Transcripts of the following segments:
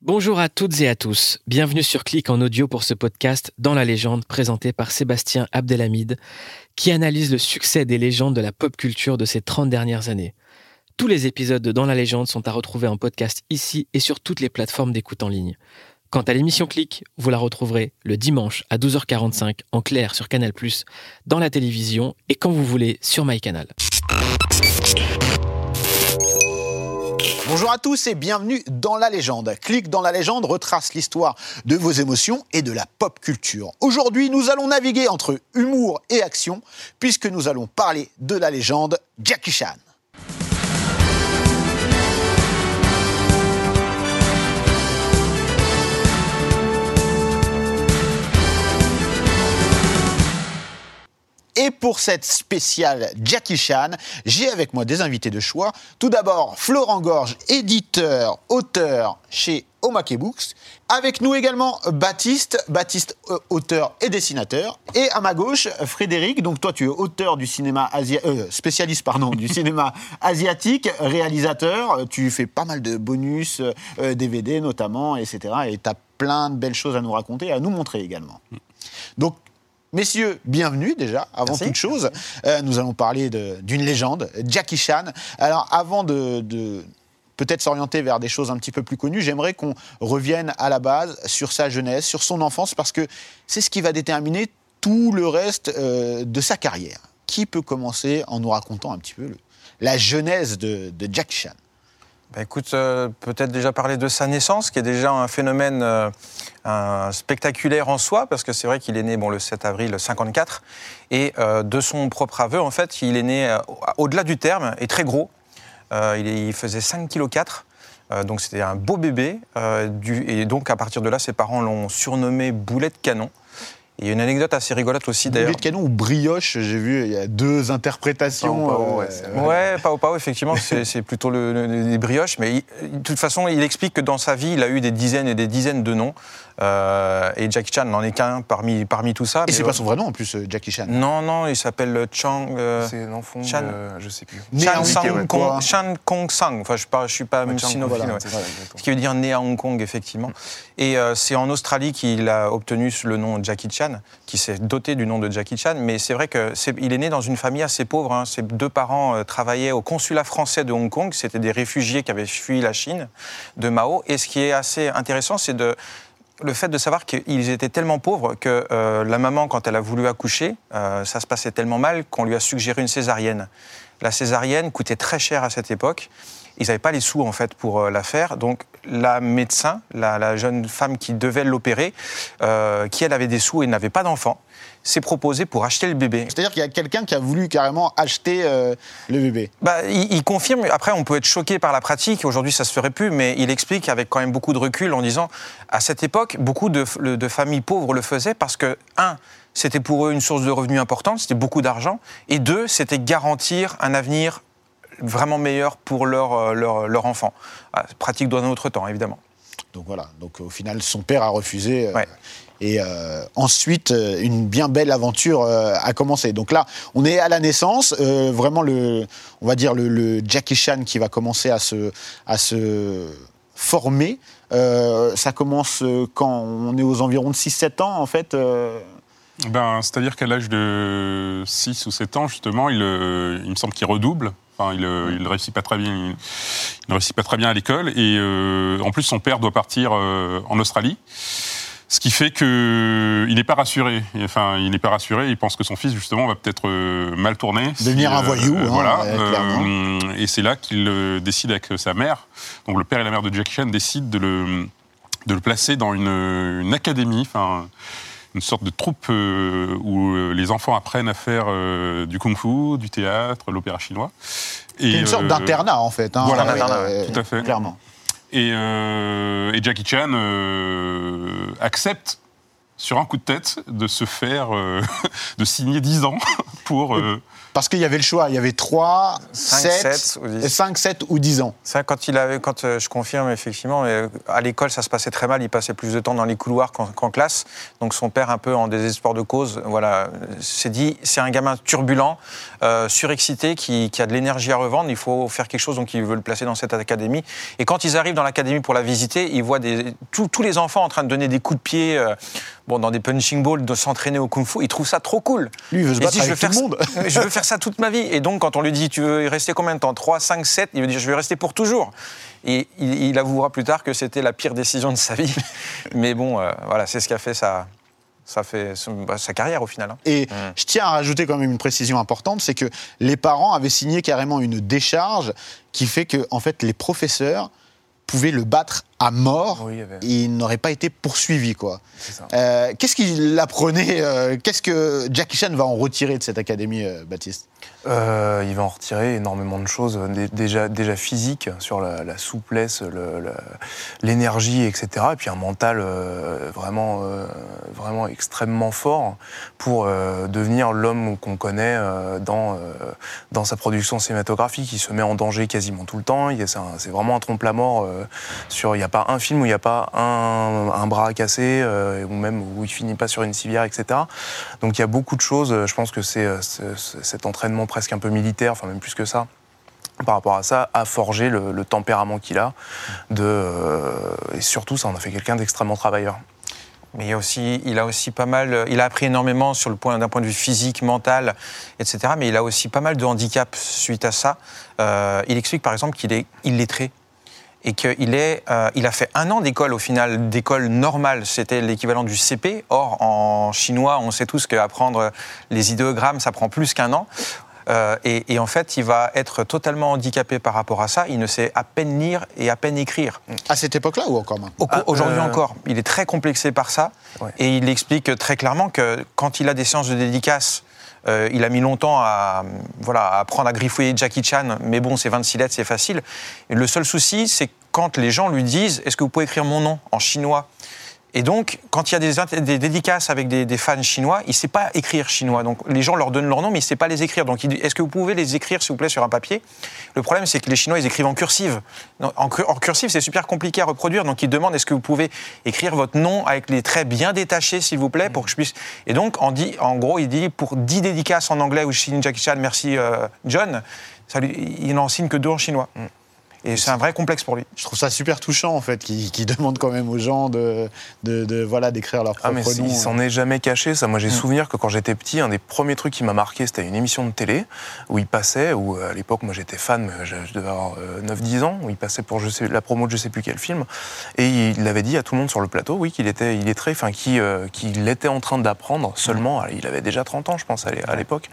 Bonjour à toutes et à tous. Bienvenue sur Clic en audio pour ce podcast Dans la légende présenté par Sébastien Abdelhamid qui analyse le succès des légendes de la pop culture de ces 30 dernières années. Tous les épisodes de Dans la légende sont à retrouver en podcast ici et sur toutes les plateformes d'écoute en ligne. Quant à l'émission Clic, vous la retrouverez le dimanche à 12h45 en clair sur Canal+, dans la télévision et quand vous voulez sur MyCanal. Bonjour à tous et bienvenue dans la légende. Clic dans la légende retrace l'histoire de vos émotions et de la pop culture. Aujourd'hui, nous allons naviguer entre humour et action puisque nous allons parler de la légende Jackie Chan. Et pour cette spéciale Jackie Chan, j'ai avec moi des invités de choix. Tout d'abord, Florent Gorge, éditeur, auteur chez Omake Books. Avec nous également Baptiste, Baptiste euh, auteur et dessinateur. Et à ma gauche, Frédéric, donc toi tu es auteur du cinéma asia euh, spécialiste pardon, du cinéma asiatique, réalisateur. Tu fais pas mal de bonus, euh, DVD notamment, etc. Et tu as plein de belles choses à nous raconter, à nous montrer également. Donc Messieurs, bienvenue déjà, avant Merci. toute chose. Euh, nous allons parler d'une légende, Jackie Chan. Alors, avant de, de peut-être s'orienter vers des choses un petit peu plus connues, j'aimerais qu'on revienne à la base sur sa jeunesse, sur son enfance, parce que c'est ce qui va déterminer tout le reste euh, de sa carrière. Qui peut commencer en nous racontant un petit peu le- la genèse de, de Jackie Chan? Bah, écoute, euh, peut-être déjà parler de sa naissance, qui est déjà un phénomène euh, spectaculaire en soi, parce que c'est vrai qu'il est né le 7 avril 54, et euh, de son propre aveu, en fait, il est né au-delà du terme et très gros. Il, faisait 5 kg 4. donc c'était un beau bébé, et donc à partir de là, ses parents l'ont surnommé Boulet de canon. Il y a une anecdote assez rigolote aussi d'ailleurs. Boulet de canon ou brioche J'ai vu, il y a deux interprétations. Pao, euh, ouais. Ouais, Pao Pao, effectivement, c'est c'est plutôt le, le- les brioches. Mais il- de toute façon, il explique que dans sa vie, il a eu des dizaines et des dizaines de noms. Euh, et Jackie Chan n'en est qu'un parmi, parmi tout ça. Et c'est pas son vrai nom en plus, euh, Jackie Chan. Non, non, il s'appelle Chang. euh, C'est l'enfant Chan. de... Je sais plus. Chan Sang Kong. Chan Kong Sang. Enfin, je ne suis pas Ouais, Chang, sinophile. voilà, ouais. Ce qui veut dire né à Hong Kong, effectivement. Et euh, c'est en Australie qu'il a obtenu le nom Jackie Chan, qui s'est doté du nom de Jackie Chan. Mais c'est vrai qu'il est né dans une famille assez pauvre. hein. Ses deux parents euh, travaillaient au consulat français de Hong Kong. C'était des réfugiés qui avaient fui la Chine de Mao. Et ce qui est assez intéressant, c'est de le fait de savoir qu'ils étaient tellement pauvres que euh, la maman, quand elle a voulu accoucher, euh, ça se passait tellement mal qu'on lui a suggéré une césarienne. La césarienne coûtait très cher à cette époque. Ils n'avaient pas les sous en fait pour euh, la faire. Donc la médecin, la, la jeune femme qui devait l'opérer, euh, qui elle avait des sous et n'avait pas d'enfant, s'est proposée pour acheter le bébé. C'est-à-dire qu'il y a quelqu'un qui a voulu carrément acheter euh, le bébé. Bah, il, il confirme, après on peut être choqué par la pratique, aujourd'hui ça se ferait plus, mais il explique avec quand même beaucoup de recul en disant, à cette époque, beaucoup de, de familles pauvres le faisaient parce que, un, c'était pour eux une source de revenus importante, c'était beaucoup d'argent, et deux, c'était garantir un avenir vraiment meilleur pour leur, euh, leur, leur enfant. Ah, pratique dans un autre temps, évidemment. Donc voilà. Donc au final, son père a refusé. euh, Ouais. Et euh, ensuite, euh, une bien belle aventure euh, a commencé. Donc là, on est à la naissance, euh, vraiment le, on va dire le, le Jackie Chan qui va commencer à se, à se former. Euh, ça commence euh, quand on est aux environs de 6-7 ans, en fait. euh, Ben, C'est-à-dire qu'à l'âge de 6 ou 7 ans, justement, il, euh, il me semble qu'il redouble. Enfin, il, euh, il réussit pas très bien. Il, il ne réussit pas très bien à l'école. Et euh, en plus, son père doit partir euh, en Australie. Ce qui fait qu'il n'est pas rassuré. Enfin, il n'est pas rassuré. Il pense que son fils, justement, va peut-être euh, mal tourner. Devenir un voyou, hein, voilà. euh, et c'est là qu'il euh, décide avec sa mère. Donc, le père et la mère de Jackie Chan décident de le, de le placer dans une, une académie. Enfin, une sorte de troupe euh, où euh, les enfants apprennent à faire euh, du kung-fu, du théâtre, l'opéra chinois. C'est une sorte euh, d'internat, en fait. hein. voilà, Ouais, internat, ouais, tout à fait. Clairement. Et, euh, et Jackie Chan euh, accepte sur un coup de tête de se faire, euh, de signer 10 ans pour. Parce qu'il y avait le choix. Il y avait 3, Cinq, 7, sept ou dix. 5, 7 ou 10 ans. Ça, quand il avait, quand euh, je confirme effectivement, euh, à l'école ça se passait très mal. Il passait plus de temps dans les couloirs qu'en classe. Donc son père, un peu en désespoir de cause, voilà, euh, s'est dit c'est un gamin turbulent, euh, surexcité, qui, qui a de l'énergie à revendre. Il faut faire quelque chose. Donc il veut le placer dans cette académie. Et quand ils arrivent dans l'académie pour la visiter, ils voient des, tous- tous les enfants en train de donner des coups de pied. euh, Bon, dans des punching balls, de s'entraîner au kung-fu, ils trouvent ça trop cool. Lui, il veut se battre avec tout le monde. ça- je veux faire ça toute ma vie. Et donc, quand on lui dit, tu veux y rester combien de temps? 3, 5, 7 Il veut dire, je vais rester pour toujours. Et il, il avouera plus tard que c'était la pire décision de sa vie. Mais bon, euh, voilà, c'est ce qui a fait sa, ça fait bah, sa carrière au final. hein. Et je tiens à rajouter quand même une précision importante, c'est que les parents avaient signé carrément une décharge qui fait que, en fait, les professeurs pouvaient le battre à mort Oui, il y avait- et il n'aurait pas été poursuivi, quoi. Euh, Qu'est-ce qu'il apprenait euh, Qu'est-ce que Jackie Chan va en retirer de cette académie, euh, Baptiste? Euh, il va en retirer énormément de choses, euh, dé- déjà, déjà physiques, sur la, souplesse, le- le- l'énergie, etc. Et puis un mental euh, vraiment, vraiment extrêmement fort pour devenir l'homme qu'on connaît dans, dans sa production cinématographique. Il se met en danger quasiment tout le temps. C'est vraiment un trompe-la-mort. sur, il n'y a pas un film où il n'y a pas un, un bras cassé, ou même où il finit pas sur une civière, etc. Donc il y a beaucoup de choses. Je pense que c'est ce- ce- cet entraînement presque un peu militaire, enfin même plus que ça, par rapport à ça, a forgé le, tempérament qu'il a. Euh, et surtout, ça en a fait quelqu'un d'extrêmement travailleur. Mais il, y a aussi, il a aussi pas mal, il a appris énormément sur le point d'un point de vue physique, mental, etc. Mais il a aussi pas mal de handicaps suite à ça. Euh, il explique par exemple qu'il est illettré et qu'il est, euh, il a fait un an d'école au final, d'école normale, c'était l'équivalent du CP. Or en chinois, on sait tous qu'apprendre les idéogrammes, ça prend plus qu'un an. Euh, et, et en fait, il va être totalement handicapé par rapport à ça. Il ne sait à peine lire et à peine écrire. À cette époque-là ou encore maintenant? Au- Ah, Aujourd'hui euh, encore, il est très complexé par ça. Ouais. Et il explique très clairement que quand il a des séances de dédicace, euh, il a mis longtemps à, voilà, à apprendre à griffouiller Jackie Chan, mais bon, c'est 26 lettres, c'est facile. Et le seul souci, c'est quand les gens lui disent Est-ce que vous pouvez écrire mon nom en chinois? Et donc, quand il y a des, dédicaces avec des, fans chinois, il ne sait pas écrire chinois. Donc, les gens leur donnent leur nom, mais il ne sait pas les écrire. Donc, Est-ce que vous pouvez les écrire, s'il vous plaît, sur un papier? Le problème, c'est que les Chinois, ils écrivent en cursive. En, cur- en cursive, c'est super compliqué à reproduire. Donc, ils demandent Est-ce que vous pouvez écrire votre nom avec les traits bien détachés, s'il vous plaît, pour que je puisse? Et donc, en, gros, il dit Pour 10 dédicaces en anglais je signe Jackie Chan, merci euh, John, il n'en signe que deux en chinois. Et c'est un vrai complexe pour lui. Je trouve ça super touchant, en fait, qui, qui demande quand même aux gens de, de, de, voilà, d'écrire leur Ah propre mais c'est- nom. il s'en est jamais caché. Ça, moi j'ai souvenir que quand j'étais petit, un des premiers trucs qui m'a marqué, c'était une émission de télé où il passait. Où euh, à l'époque, moi j'étais fan, mais je, je devais avoir euh, 9-10 ans. Où il passait pour je sais, la promo de je sais plus quel film, et il avait dit à tout le monde sur le plateau, oui, qu'il était, il est très, enfin, qu'il euh, qu'il était en train d'apprendre seulement. Il avait déjà 30 ans, je pense, à l'époque.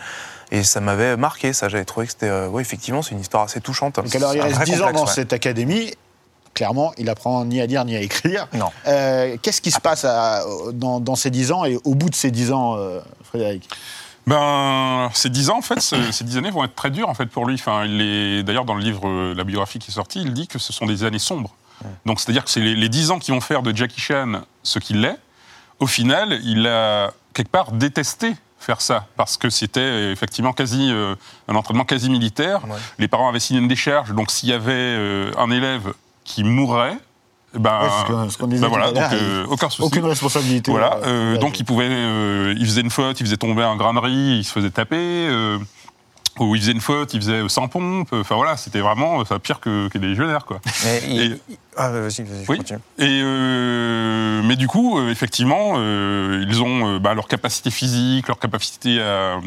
Et ça m'avait marqué. Ça, j'avais trouvé que c'était, euh, ouais, effectivement, c'est une histoire assez touchante. Donc alors, il reste vrai 10 ans dans ouais. cette académie. Clairement, il apprend ni à lire ni à écrire. Non. Euh, Qu'est-ce qui se passe à- dans, dans ces 10 ans et au bout de ces 10 ans, euh, Frédéric? Ben, ces dix ans, en fait, ce- ces dix années vont être très dures, en fait, pour lui. Enfin, il est, d'ailleurs, dans le livre, euh, la biographie qui est sortie, il dit que ce sont des années sombres. Donc, c'est-à-dire que c'est les, les dix ans qui vont faire de Jackie Chan ce qu'il est. Au final, il a quelque part détesté faire ça parce que c'était effectivement quasi euh, un entraînement quasi militaire. Ouais. Les parents avaient signé une décharge, donc s'il y avait euh, un élève qui mourrait, eh ben, Ouais, c'est ce que- ce qu'on disait ben voilà, donc euh, aucun souci. Aucune responsabilité. Voilà, donc il pouvait, il faisait une faute, il faisait tomber un grain de riz, il se faisait taper, euh, ou il faisait une faute, il faisait 100 pompes, enfin voilà, c'était vraiment enfin, pire que, que des légionnaires, quoi. Mais Et- il- Ah, vas-y, vas-y, Oui. continue. Et euh, mais du coup, euh, effectivement, euh, ils ont euh, bah, leur capacité physique, leur capacité à,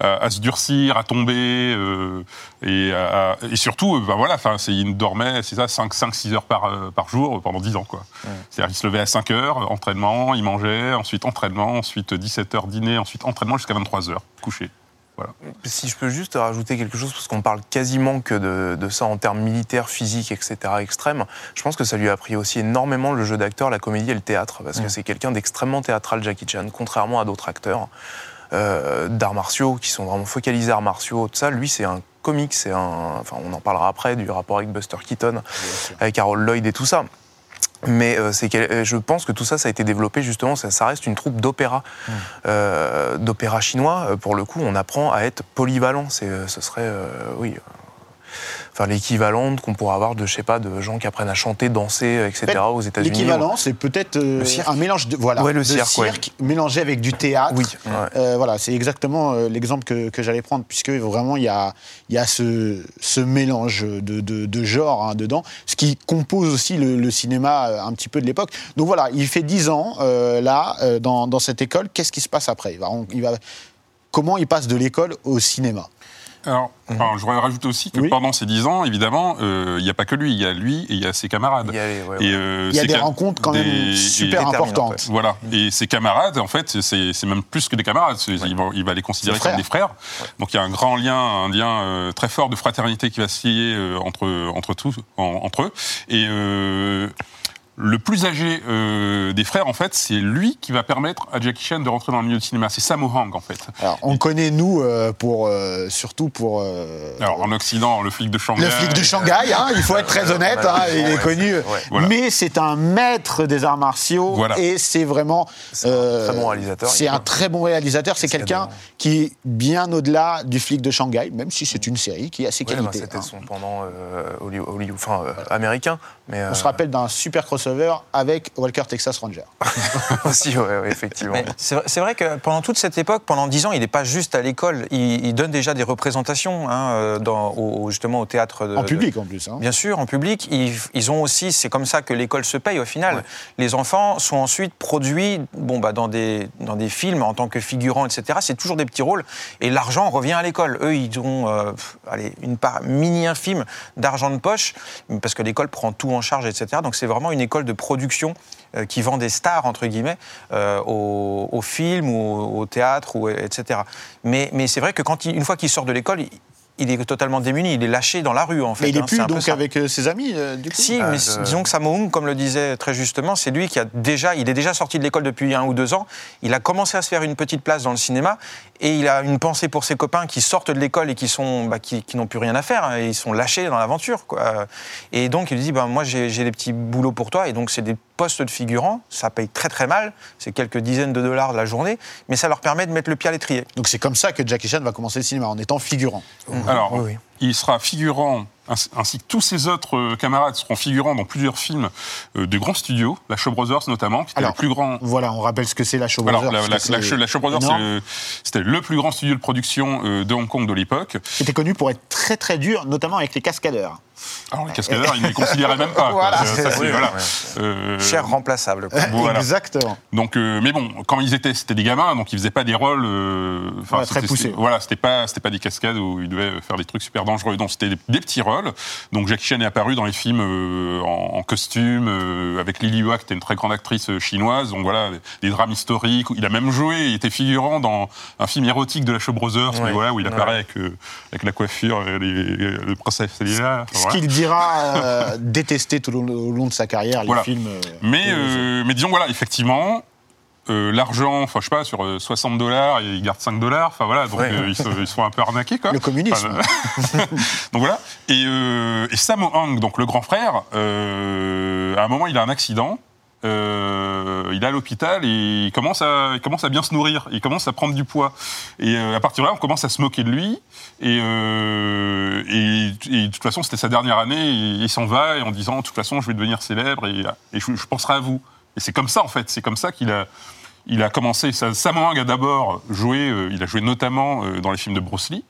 à- à se durcir, à tomber, euh, et, à- et surtout, euh, bah, voilà, enfin, c'est- ils dormaient, c'est ça, 5-6 heures par, par jour pendant 10 ans. quoi. C'est-à-dire qu'ils se levaient à 5 heures, entraînement, ils mangeaient, ensuite entraînement, ensuite 17 heures dîner, ensuite entraînement jusqu'à 23 heures, Si je peux juste rajouter quelque chose, parce qu'on parle quasiment que de, de ça en termes militaires, physiques, etc., extrêmes, je pense que ça lui a appris aussi énormément le jeu d'acteur, la comédie et le théâtre, parce que c'est quelqu'un d'extrêmement théâtral, Jackie Chan, contrairement à d'autres acteurs euh, d'arts martiaux qui sont vraiment focalisés arts martiaux, tout ça. Lui, c'est un comique, c'est un. Enfin, on en parlera après du rapport avec Buster Keaton, avec Harold Lloyd et tout ça. Mais euh, c'est quel- euh, je pense que tout ça, ça a été développé justement. Ça, ça reste une troupe d'opéra, euh, d'opéra chinois. Euh, Pour le coup, on apprend à être polyvalent. C'est, ce serait, euh, oui, enfin l'équivalent qu'on pourrait avoir de, je sais pas, de gens qui apprennent à chanter, danser, etc. aux États-Unis. L'équivalent, c'est peut-être euh, un mélange de voilà, Ouais, le de cirque, ouais. mélangé avec du théâtre. Oui, ouais. Euh, voilà, c'est exactement euh, l'exemple que, que j'allais prendre, puisque vraiment il y a, y a ce, ce mélange de, de, de genres hein, dedans, ce qui compose aussi le, le cinéma un petit peu de l'époque. Donc voilà, il fait 10 ans euh, là, dans, dans cette école. Qu'est-ce qui se passe après? Il va, il va, Comment il passe de l'école au cinéma? Alors, enfin, je voudrais rajouter aussi que Mhm. Oui. pendant ces 10 ans, évidemment, euh, il n'y a pas que lui, il y a lui et il y a ses camarades. Il y a ouais, Et, euh, y a des ca- rencontres quand même super importantes. Voilà. Et ses camarades, en fait, c'est même plus que des camarades. Il, va, il va les considérer comme des frères. Donc il y a un grand lien, un lien euh, très fort de fraternité qui va se lier euh, entre, entre, tous, en- entre eux. Et euh, le plus âgé euh, des frères, en fait, c'est lui qui va permettre à Jackie Chan de rentrer dans le milieu du cinéma. C'est Sammo Hung, en fait. Alors, on connaît nous euh, pour euh, surtout pour euh, Alors en Occident, le flic de Shanghai. Le flic de Shanghai, hein, il faut être très honnête, hein, il est ouais, connu. Voilà. Mais c'est un maître des arts martiaux Voilà. et c'est vraiment. C'est un très bon réalisateur, C'est un très bon réalisateur. C'est quelqu'un qui est bien au-delà du flic de Shanghai, même si c'est une série qui a ses Ouais, bah, qualités. c'était hein. son pendant euh, Hollywood, Hollywood- enfin, euh, américain. Mais, On se euh, rappelle d'un super crossover avec Walker Texas Ranger. aussi, ouais, ouais, effectivement. C'est vrai- que pendant toute cette époque, pendant dix ans, il n'est pas juste à l'école. Il, il donne déjà des représentations hein, euh, dans, au, justement au théâtre. De, En de- public en plus. hein. Bien sûr, en public, ils, ils ont aussi, c'est comme ça que l'école se paye au final. Les enfants sont ensuite produits bon, bah, dans, des, dans des films en tant que figurants, etc. C'est toujours des petits rôles. Et l'argent revient à l'école. Eux, ils ont euh, pff, allez, une part mini-infime d'argent de poche, parce que l'école prend tout en charge, etc. Donc c'est vraiment une école de production euh, qui vend des stars, entre guillemets, euh, au, film ou au, théâtre, ou, etc. Mais, mais c'est vrai que quand une fois qu'il sort de l'école, il, est totalement démuni. Il est lâché dans la rue, en fait. Mais il est hein. plus donc avec euh, ses amis, euh, du coup Si, Ah, mais disons que Sammo Hung, comme le disait très justement, c'est lui qui a déjà, il est déjà sorti de l'école depuis un ou deux ans. Il a commencé à se faire une petite place dans le cinéma et il a une pensée pour ses copains qui sortent de l'école et qui sont, bah, qui, qui n'ont plus rien à faire. hein, et ils sont lâchés dans l'aventure. quoi. Et donc il lui dit, bah, moi j'ai des petits boulots pour toi et donc c'est des postes de figurants. Ça paye très très mal. C'est quelques dizaines de dollars de la journée, mais ça leur permet de mettre le pied à l'étrier. Donc c'est comme ça que Jackie Chan va commencer le cinéma, en étant figurant. Alors, Oui, oui. Il sera figurant, ainsi- que tous ses autres euh, camarades seront figurants dans plusieurs films euh, de grands studios, la Shaw Brothers notamment, qui était Alors, le plus grand. Voilà, on rappelle ce que c'est la Show Alors, Brothers, la, la, la, Shaw Brothers, le- c'était le plus grand studio de production euh, de Hong Kong de l'époque. C'était connu pour être très très dur, notamment avec les cascadeurs. Alors, les cascadeurs, ils ne les considéraient même pas. quoi. Voilà. Ça, c'est- Oui, voilà. ouais. Euh, Cher remplaçable. Voilà. Exactement. Donc, euh, mais bon, quand ils étaient, c'était des gamins, donc ils faisaient pas des rôles. euh, Ouais, très poussés. c'était- Voilà, c'était pas, c'était pas des cascades où ils devaient faire des trucs super dangereux. Donc, c'était des, des petits rôles. Donc, Jackie Chan est apparu dans les films euh, en, en costume euh, avec Lily Hua, qui était une très grande actrice euh, chinoise. Donc voilà, des drames historiques. Il a même joué, il était figurant dans un film érotique de la Show Brothers, mais voilà, où il apparaît Ouais. avec, euh, avec la coiffure, et les, le princesse Leia. Ce voilà. qu'il dira détester tout au long, de sa carrière, les Voilà. films. Mais, mais disons, voilà, effectivement, euh, l'argent, enfin, je sais pas, sur euh, 60 dollars, ils gardent 5 dollars, enfin voilà, donc Ouais. euh, ils, se, ils se font un peu arnaquer, quoi. Le communisme. Enfin, euh, donc voilà. Et, euh, et Sammo Hung, donc le grand frère, euh, à un moment, il a un accident. euh, il est à l'hôpital et il commence, à, il commence à bien se nourrir, il commence à prendre du poids. Et euh, à partir de là, on commence à se moquer de lui. Et, euh, et, et de toute façon, c'était sa dernière année, et il s'en va et en disant, de toute façon, je vais devenir célèbre et, et je, je penserai à vous. Et c'est comme ça, en fait, c'est comme ça qu'il a, il a commencé. Sa- Sammo Hung a d'abord joué, euh, il a joué notamment euh, dans les films de Bruce Lee.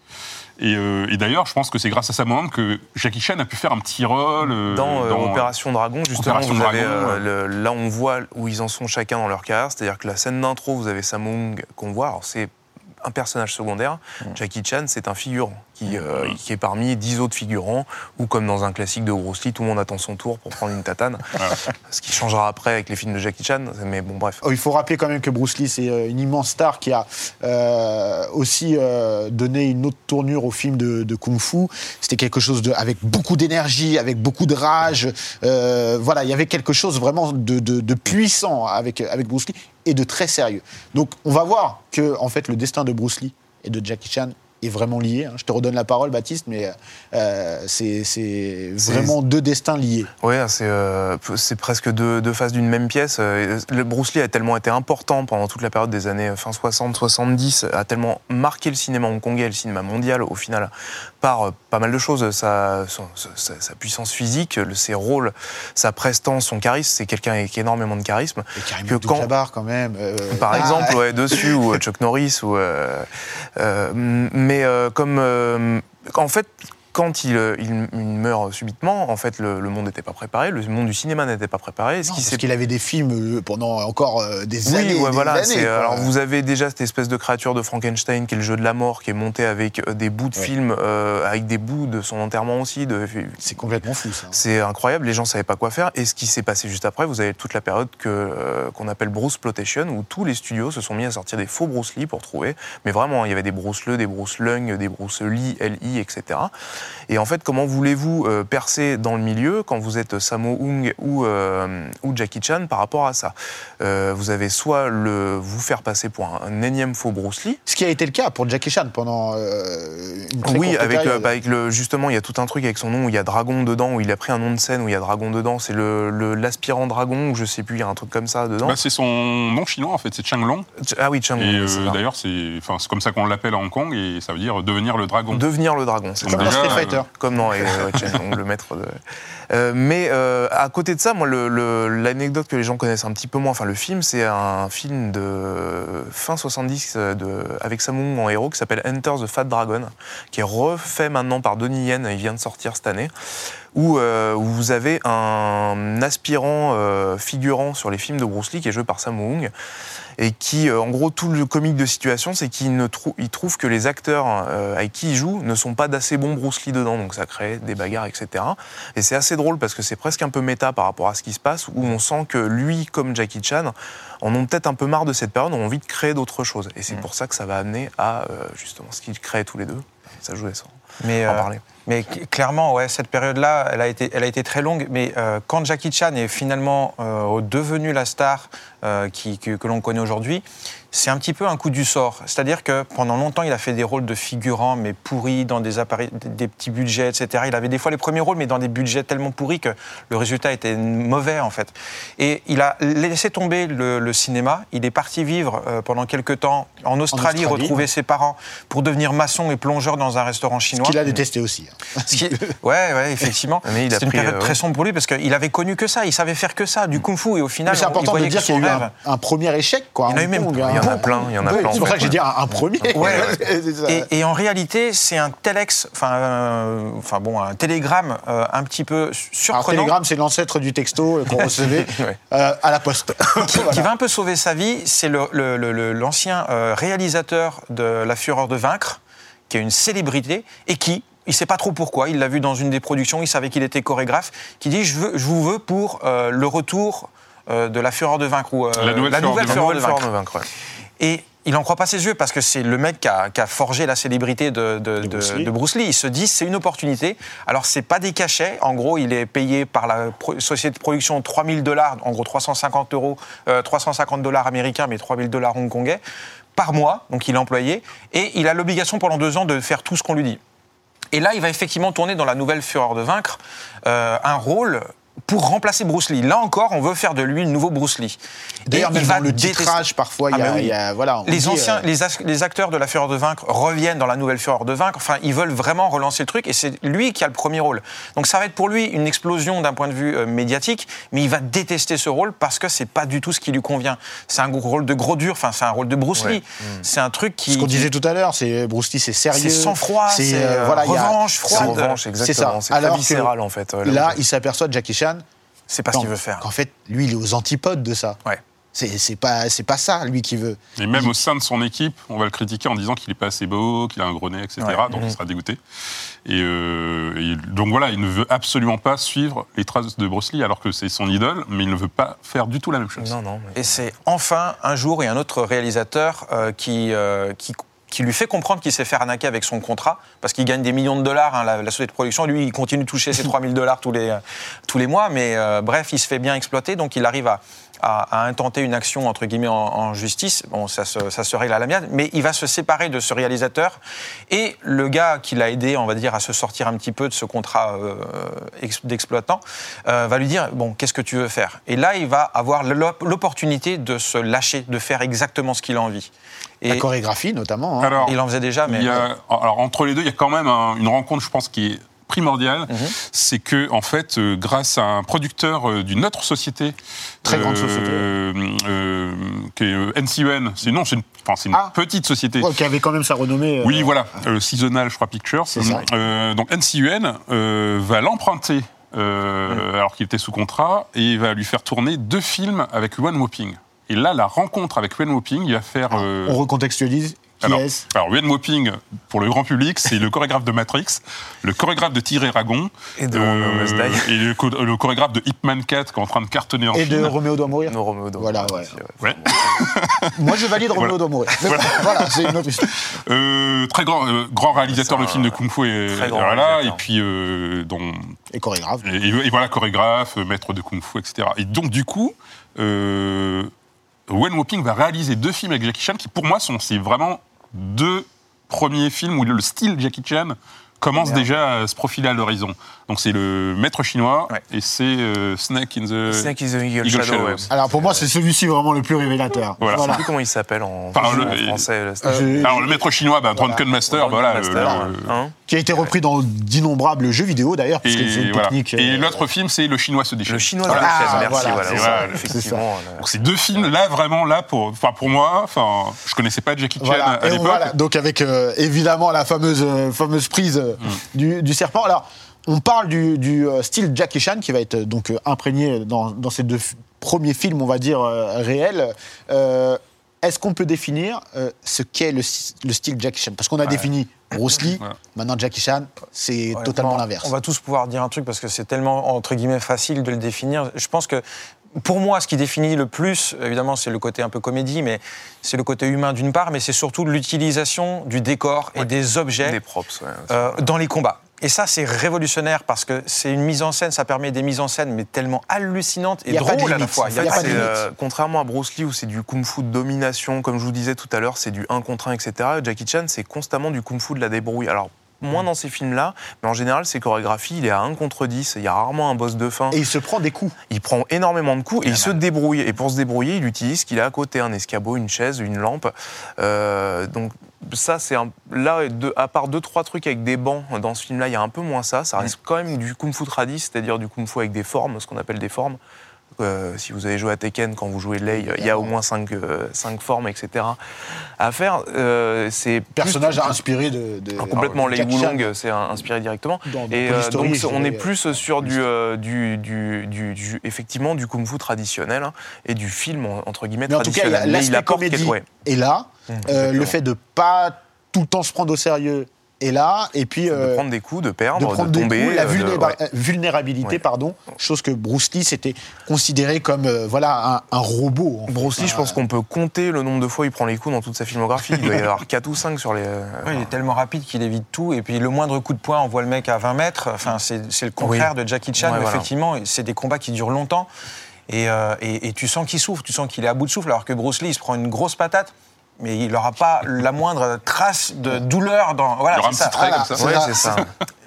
Et, euh, et d'ailleurs, je pense que c'est grâce à Sammo Hung que Jackie Chan a pu faire un petit rôle euh, Dans, euh, Opération Dragon, justement, Opération vous avez, Dragon, le- là on voit où ils en sont chacun dans leur carrière. C'est-à-dire que la scène d'intro, vous avez Samung qu'on voit. Alors c'est un personnage secondaire. Jackie Chan, c'est un figurant qui, euh, qui est parmi dix autres figurants, ou comme dans un classique de Bruce Lee, tout le monde attend son tour pour prendre une tatane. Ce qui changera après avec les films de Jackie Chan, mais bon, bref. Oh, il faut rappeler quand même que Bruce Lee, c'est euh, une immense star qui a euh, aussi euh, donné une autre tournure au film de, de Kung Fu. C'était quelque chose de, avec beaucoup d'énergie, avec beaucoup de rage. Euh, voilà, il y avait quelque chose vraiment de, de- de puissant avec, avec Bruce Lee et de très sérieux. Donc, on va voir que, en fait, le destin de Bruce Lee et de Jackie Chan est vraiment lié. hein. Je te redonne la parole, Baptiste, mais euh, c'est vraiment deux destins liés. Ouais, c'est euh, presque deux, deux faces d'une même pièce. Euh, Le Bruce Lee a tellement été important pendant toute la période des années euh, fin 60-70, a tellement marqué le cinéma hongkongais et le cinéma mondial au final par euh, pas mal de choses. Sa, son- sa, sa puissance physique, ses rôles, sa prestance, son charisme. C'est quelqu'un avec énormément de charisme. Et Karim Que quand- quand même. euh, Par ah, exemple, ouais, dessus, ou euh, Chuck Norris, ou. euh, euh, mais euh, comme. euh, en fait. Quand il, euh, il- il meurt subitement, en fait, le, le monde n'était pas préparé, le monde du cinéma n'était pas préparé. Ce non, qui parce qu'il avait des films euh, pendant encore euh, des oui, années. ouais, des voilà. années, alors vous avez déjà cette espèce de créature de Frankenstein qui est le jeu de la mort, qui est monté avec des bouts de Ouais. film, euh, avec des bouts de son enterrement aussi. De, C'est complètement fou, ça. c'est incroyable, les gens savaient pas quoi faire. Et ce qui s'est passé juste après, vous avez toute la période que, euh, qu'on appelle Bruce Plotation, où tous les studios se sont mis à sortir des faux Bruce Lee pour trouver. Mais vraiment, il y avait des Bruce Le, des Bruce Lung, des Bruce Lee, LI, etc. Et en fait, comment voulez-vous euh, percer dans le milieu quand vous êtes Sammo Hung ou, euh, ou Jackie Chan par rapport à ça? Euh, Vous avez soit le, vous faire passer pour un, un énième faux Bruce Lee, Ce qui a été le cas pour Jackie Chan pendant euh, une très oui, courte avec, période. euh, bah, avec le, justement, il y a tout un truc avec son nom où il y a Dragon dedans, où il a pris un nom de scène où il y a Dragon dedans. C'est le- le- l'aspirant Dragon, ou je sais plus, il y a un truc comme ça dedans. Bah, c'est son nom chinois en fait, c'est Changlong. ah oui, Chang. Euh, ça. d'ailleurs, c'est enfin, c'est comme ça qu'on l'appelle à Hong Kong et ça veut dire devenir le dragon. Devenir le dragon, c'est ça. Déjà, Euh, Comme dans ouais, Chen Long, le maître de. Euh, mais euh, à côté de ça, moi, l'anecdote que les gens connaissent un petit peu moins, enfin le film, c'est un film de fin 70 euh, de, avec Samung en héros qui s'appelle Enter the Fat Dragon, qui est refait maintenant par Donnie Yen, il vient de sortir cette année, où, où vous avez un aspirant figurant sur les films de Bruce Lee qui est joué par Samung et qui, en gros, tout le comique de situation, c'est qu'il trou- trouve que les acteurs avec qui il joue ne sont pas d'assez bons Bruce Lee dedans, donc ça crée des bagarres, etc. Et c'est assez drôle parce que c'est presque un peu méta par rapport à ce qui se passe, où on sent que lui, comme Jackie Chan, en ont peut-être un peu marre de cette période, ont envie de créer d'autres choses. Et c'est pour ça que ça va amener à euh, justement ce qu'ils créent tous les deux. Ça jouait sans Mais, en euh, parler. Mais cl- clairement, ouais, cette période-là, elle, a été- elle a été très longue. Mais euh, quand Jackie Chan est finalement euh, devenu la star euh, qui- que, que l'on connaît aujourd'hui, c'est un petit peu un coup du sort. C'est-à-dire que pendant longtemps, il a fait des rôles de figurants, mais pourris, dans des, appareils, des- petits budgets, etc. Il avait des fois les premiers rôles, mais dans des budgets tellement pourris que le résultat était mauvais, en fait. Et il a laissé tomber le, le cinéma. Il est parti vivre euh, pendant quelques temps en Australie, Australie, retrouver ouais. ses parents pour devenir maçon et plongeur dans un restaurant Ce chinois. qu'il a détesté aussi. hein. Ce qui- Ouais, ouais, effectivement. Mais il a C'était une période euh, très sombre pour lui parce qu'il avait connu que ça, il savait faire que ça, du kung-fu, et au final, c'est on- il important de dire qu'il y a eu un, un premier échec. Quoi, Il y en a eu même- y en a plein, il y en a Oui, plein, C'est pour ça que j'ai dit un, un premier. Ouais. Et, et en réalité, c'est un telex, enfin, euh, enfin bon, un télégramme euh, un petit peu Alors, surprenant. Telegram, c'est l'ancêtre du texto euh, qu'on recevait Ouais. euh, à la poste. qui, Voilà. qui va un peu sauver sa vie, c'est le- le- le- le- l'ancien euh, réalisateur de La Fureur de Vaincre, qui est une célébrité, et qui, il ne sait pas trop pourquoi, il l'a vu dans une des productions, il savait qu'il était chorégraphe, qui dit je, veux, je vous veux pour euh, le retour euh, de La Fureur de Vaincre, ou euh, La nouvelle Fureur de La Fureur nouvelle de Vaincre. de vaincre. ouais. Et il n'en croit pas ses yeux parce que c'est le mec qui a, qui a forgé la célébrité de, de- De Bruce de- Lee. de Bruce Lee. Il se dit c'est une opportunité. Alors c'est pas des cachets. En gros, il est payé par la société de production 3000 dollars, en gros 350 euros, euh, 350 dollars américains, mais 3000 dollars hongkongais par mois. Donc il est employé et il a l'obligation pendant deux ans de faire tout ce qu'on lui dit. Et là, il va effectivement tourner dans la nouvelle Fureur de vaincre euh, un rôle pour remplacer Bruce Lee. Là encore, on veut faire de lui le nouveau Bruce Lee. D'ailleurs, même il va dans le détester- titrage, parfois, il y, Ah, a- oui. il y a. Voilà, les dit, anciens, euh, les, as- les acteurs de La Fureur de Vaincre reviennent dans la nouvelle Fureur de Vaincre. Enfin, ils veulent vraiment relancer le truc et c'est lui qui a le premier rôle. Donc ça va être pour lui une explosion d'un point de vue euh, médiatique, mais il va détester ce rôle parce que c'est pas du tout ce qui lui convient. C'est un rôle de gros dur. Enfin, c'est un rôle de Bruce Ouais. Lee. C'est un truc qui. Ce qu'on disait tout à l'heure, c'est Bruce Lee, c'est sérieux. C'est sang-froid, c'est, euh, voilà, il y a- revanche, C'est froide. revanche, C'est exactement. ça. C'est très Alors viscéral, en fait. Là, où- il s'aperçoit, Jackie Chan, c'est pas ce qu'il veut faire. qu'en fait, lui, il est aux antipodes de ça. Ouais. C'est c'est pas, c'est pas ça, lui, qui veut. Et même au sein de son équipe, on va le critiquer en disant qu'il est pas assez beau, qu'il a un gros nez, etc. Ouais. Donc il sera dégoûté. Et, euh, et donc voilà, il ne veut absolument pas suivre les traces de Bruce Lee, alors que c'est son idole, mais il ne veut pas faire du tout la même chose. Non, non. mais- Et c'est enfin un jour et un autre réalisateur euh, qui, euh, qui, qui lui fait comprendre qu'il s'est fait arnaquer avec son contrat, parce qu'il gagne des millions de dollars, hein, la, la société de production. Lui, il continue de toucher ses 3000 dollars tous les, tous les mois, mais euh, bref, il se fait bien exploiter, donc il arrive à, à, à intenter une action, entre guillemets, en, en justice. Bon, ça se, ça se règle à l'amiable, mais il va se séparer de ce réalisateur. Et le gars qui l'a aidé, on va dire, à se sortir un petit peu de ce contrat euh, ex- d'exploitant, euh, va lui dire, bon, qu'est-ce que tu veux faire? Et là, il va avoir l'op- l'opportunité de se lâcher, de faire exactement ce qu'il a envie. La Et chorégraphie, notamment. hein. Alors, il en faisait déjà, mais... il y a- alors entre les deux, il y a quand même un- une rencontre, je pense, qui est Mhm. C'est que, en fait, euh, grâce à un producteur euh, d'une autre société, Très grande société. euh, euh, qui est NCUN, c'est non, c'est une, enfin, c'est une Ah. petite société. Ouais, qui avait quand même sa renommée. Oui, voilà, Seasonal, je crois, Pictures. C'est ça. Donc NCUN va l'emprunter alors qu'il était sous contrat et va lui faire tourner deux films avec Yuan Woping. Et là, la rencontre avec Yuan Woping, il va faire. euh, On recontextualise. Qui alors, est-ce? alors, Yuan Woping, pour le grand public, c'est le chorégraphe de Matrix, le chorégraphe de Tigre et Dragon, Et de Die. et le, chorégraphe de Ip Man 4 qui est en train de cartonner en Et de Chine. Roméo doit mourir No Romeo Doe. Voilà, ouais. Moi, je valide Roméo Voilà. doit mourir. Mais voilà, c'est une autre histoire. Euh, très grand, euh, grand réalisateur de films de Kung Fu et, voilà, et puis euh, dont Et chorégraphe. Et, et voilà, chorégraphe, euh, maître de kung-fu, etc. Et donc, du coup, euh, Wen Woping va réaliser deux films avec Jackie Chan qui, pour moi, sont c'est vraiment deux premiers films où le style Jackie Chan commence déjà à se profiler à l'horizon. Donc, c'est le maître chinois Ouais. et c'est euh, Snake in the... Snake is the Eagle, Eagle Shadow. ouais. Alors pour moi, c'est celui-ci vraiment le plus révélateur. Voilà. Je sais plus comment il s'appelle en, Enfin, en le- français. Euh, Alors, le maître chinois, bah, Drunken Master, voilà. Master, le- le- hein. Qui a été repris dans d'innombrables jeux vidéo d'ailleurs, parce que c'est et une voilà. technique. Et euh, l'autre film, c'est Le chinois se déchaîne. Le chinois Voilà. de la Ah, merci. voilà, effectivement. Donc, ces deux films, là, vraiment, là, pour, enfin, pour moi, enfin, je connaissais pas Jackie Chan Voilà, à l'époque. voilà. donc avec euh, évidemment la fameuse, euh, fameuse prise euh, du, du serpent. Alors, on parle du, du, euh, style Jackie Chan qui va être euh, donc imprégné dans, dans ces deux premiers films, on va dire, réels. Euh, Est-ce qu'on peut définir euh, ce qu'est le, le style Jackie Chan? Parce qu'on a défini Bruce Lee, maintenant Jackie Chan, c'est totalement l'inverse. On va tous pouvoir dire un truc parce que c'est tellement, entre guillemets, facile de le définir. Je pense que pour moi, ce qui définit le plus, évidemment, c'est le côté un peu comédie, mais c'est le côté humain d'une part, mais c'est surtout l'utilisation du décor et des objets Des props, ouais. euh, dans les combats. Et ça, c'est révolutionnaire parce que c'est une mise en scène, ça permet des mises en scène, mais tellement hallucinantes et drôles à la fois. Il y a fait, pas c'est, de limite. euh, contrairement à Bruce Lee où c'est du kung-fu de domination, comme je vous disais tout à l'heure, c'est du 1 contre 1, etc. Jackie Chan, c'est constamment du kung-fu de la débrouille. Alors, moins dans ces films-là, mais en général, ses chorégraphies, il est à 1 contre 10. Il y a rarement un boss de fin. Et il se prend des coups. Il prend énormément de coups et il se débrouille. Et pour se débrouiller, il utilise ce qu'il a à côté un escabeau, une chaise, une lampe. Euh, donc, ça, c'est un... là, de- à part deux, trois trucs avec des bancs dans ce film-là, il y a un peu moins ça. Ça reste quand même du kung-fu tradit, c'est-à-dire du kung-fu avec des formes, ce qu'on appelle des formes. Euh, si vous avez joué à Tekken, quand vous jouez Lei, il y a au moins cinq, euh, cinq formes, etc. à faire. Euh, c'est plus- Personnage inspiré de. de Ah, complètement, Lei. Wulong, c'est inspiré directement. Dans- dans Et euh, donc, on est plus sur du, du, du, du- effectivement, du kung-fu traditionnel hein, et du film, en- entre guillemets, Mais en tout cas, l'aspect comédie quelque- ouais. est là. Exactement. le fait de pas tout le temps se prendre au sérieux est là. Et puis. de euh, prendre des coups, de perdre, de, prendre tomber. coups, la euh, de- vulnéra- ouais. euh, vulnérabilité, Ouais. pardon, chose que Bruce Lee c'était considéré comme euh, voilà un, un robot. en Bruce fait. Lee, je pense qu'on peut compter le nombre de fois où il prend les coups dans toute sa filmographie. Il doit y avoir 4 ou 5 sur les. euh, Ouais, il est tellement rapide qu'il évite tout. Et puis le moindre coup de poing, on voit le mec à 20 mètres. Enfin, c'est le contraire de Jackie Chan. Ouais, voilà. Effectivement, c'est des combats qui durent longtemps. Et, euh, et- et tu sens qu'il souffre, tu sens qu'il est à bout de souffle. Alors que Bruce Lee, il se prend une grosse patate. Mais il n'aura pas la moindre trace de douleur dans. Voilà, Il y aura un c'est petit ça. trait Voilà, comme ça. Ouais, là, c'est ça.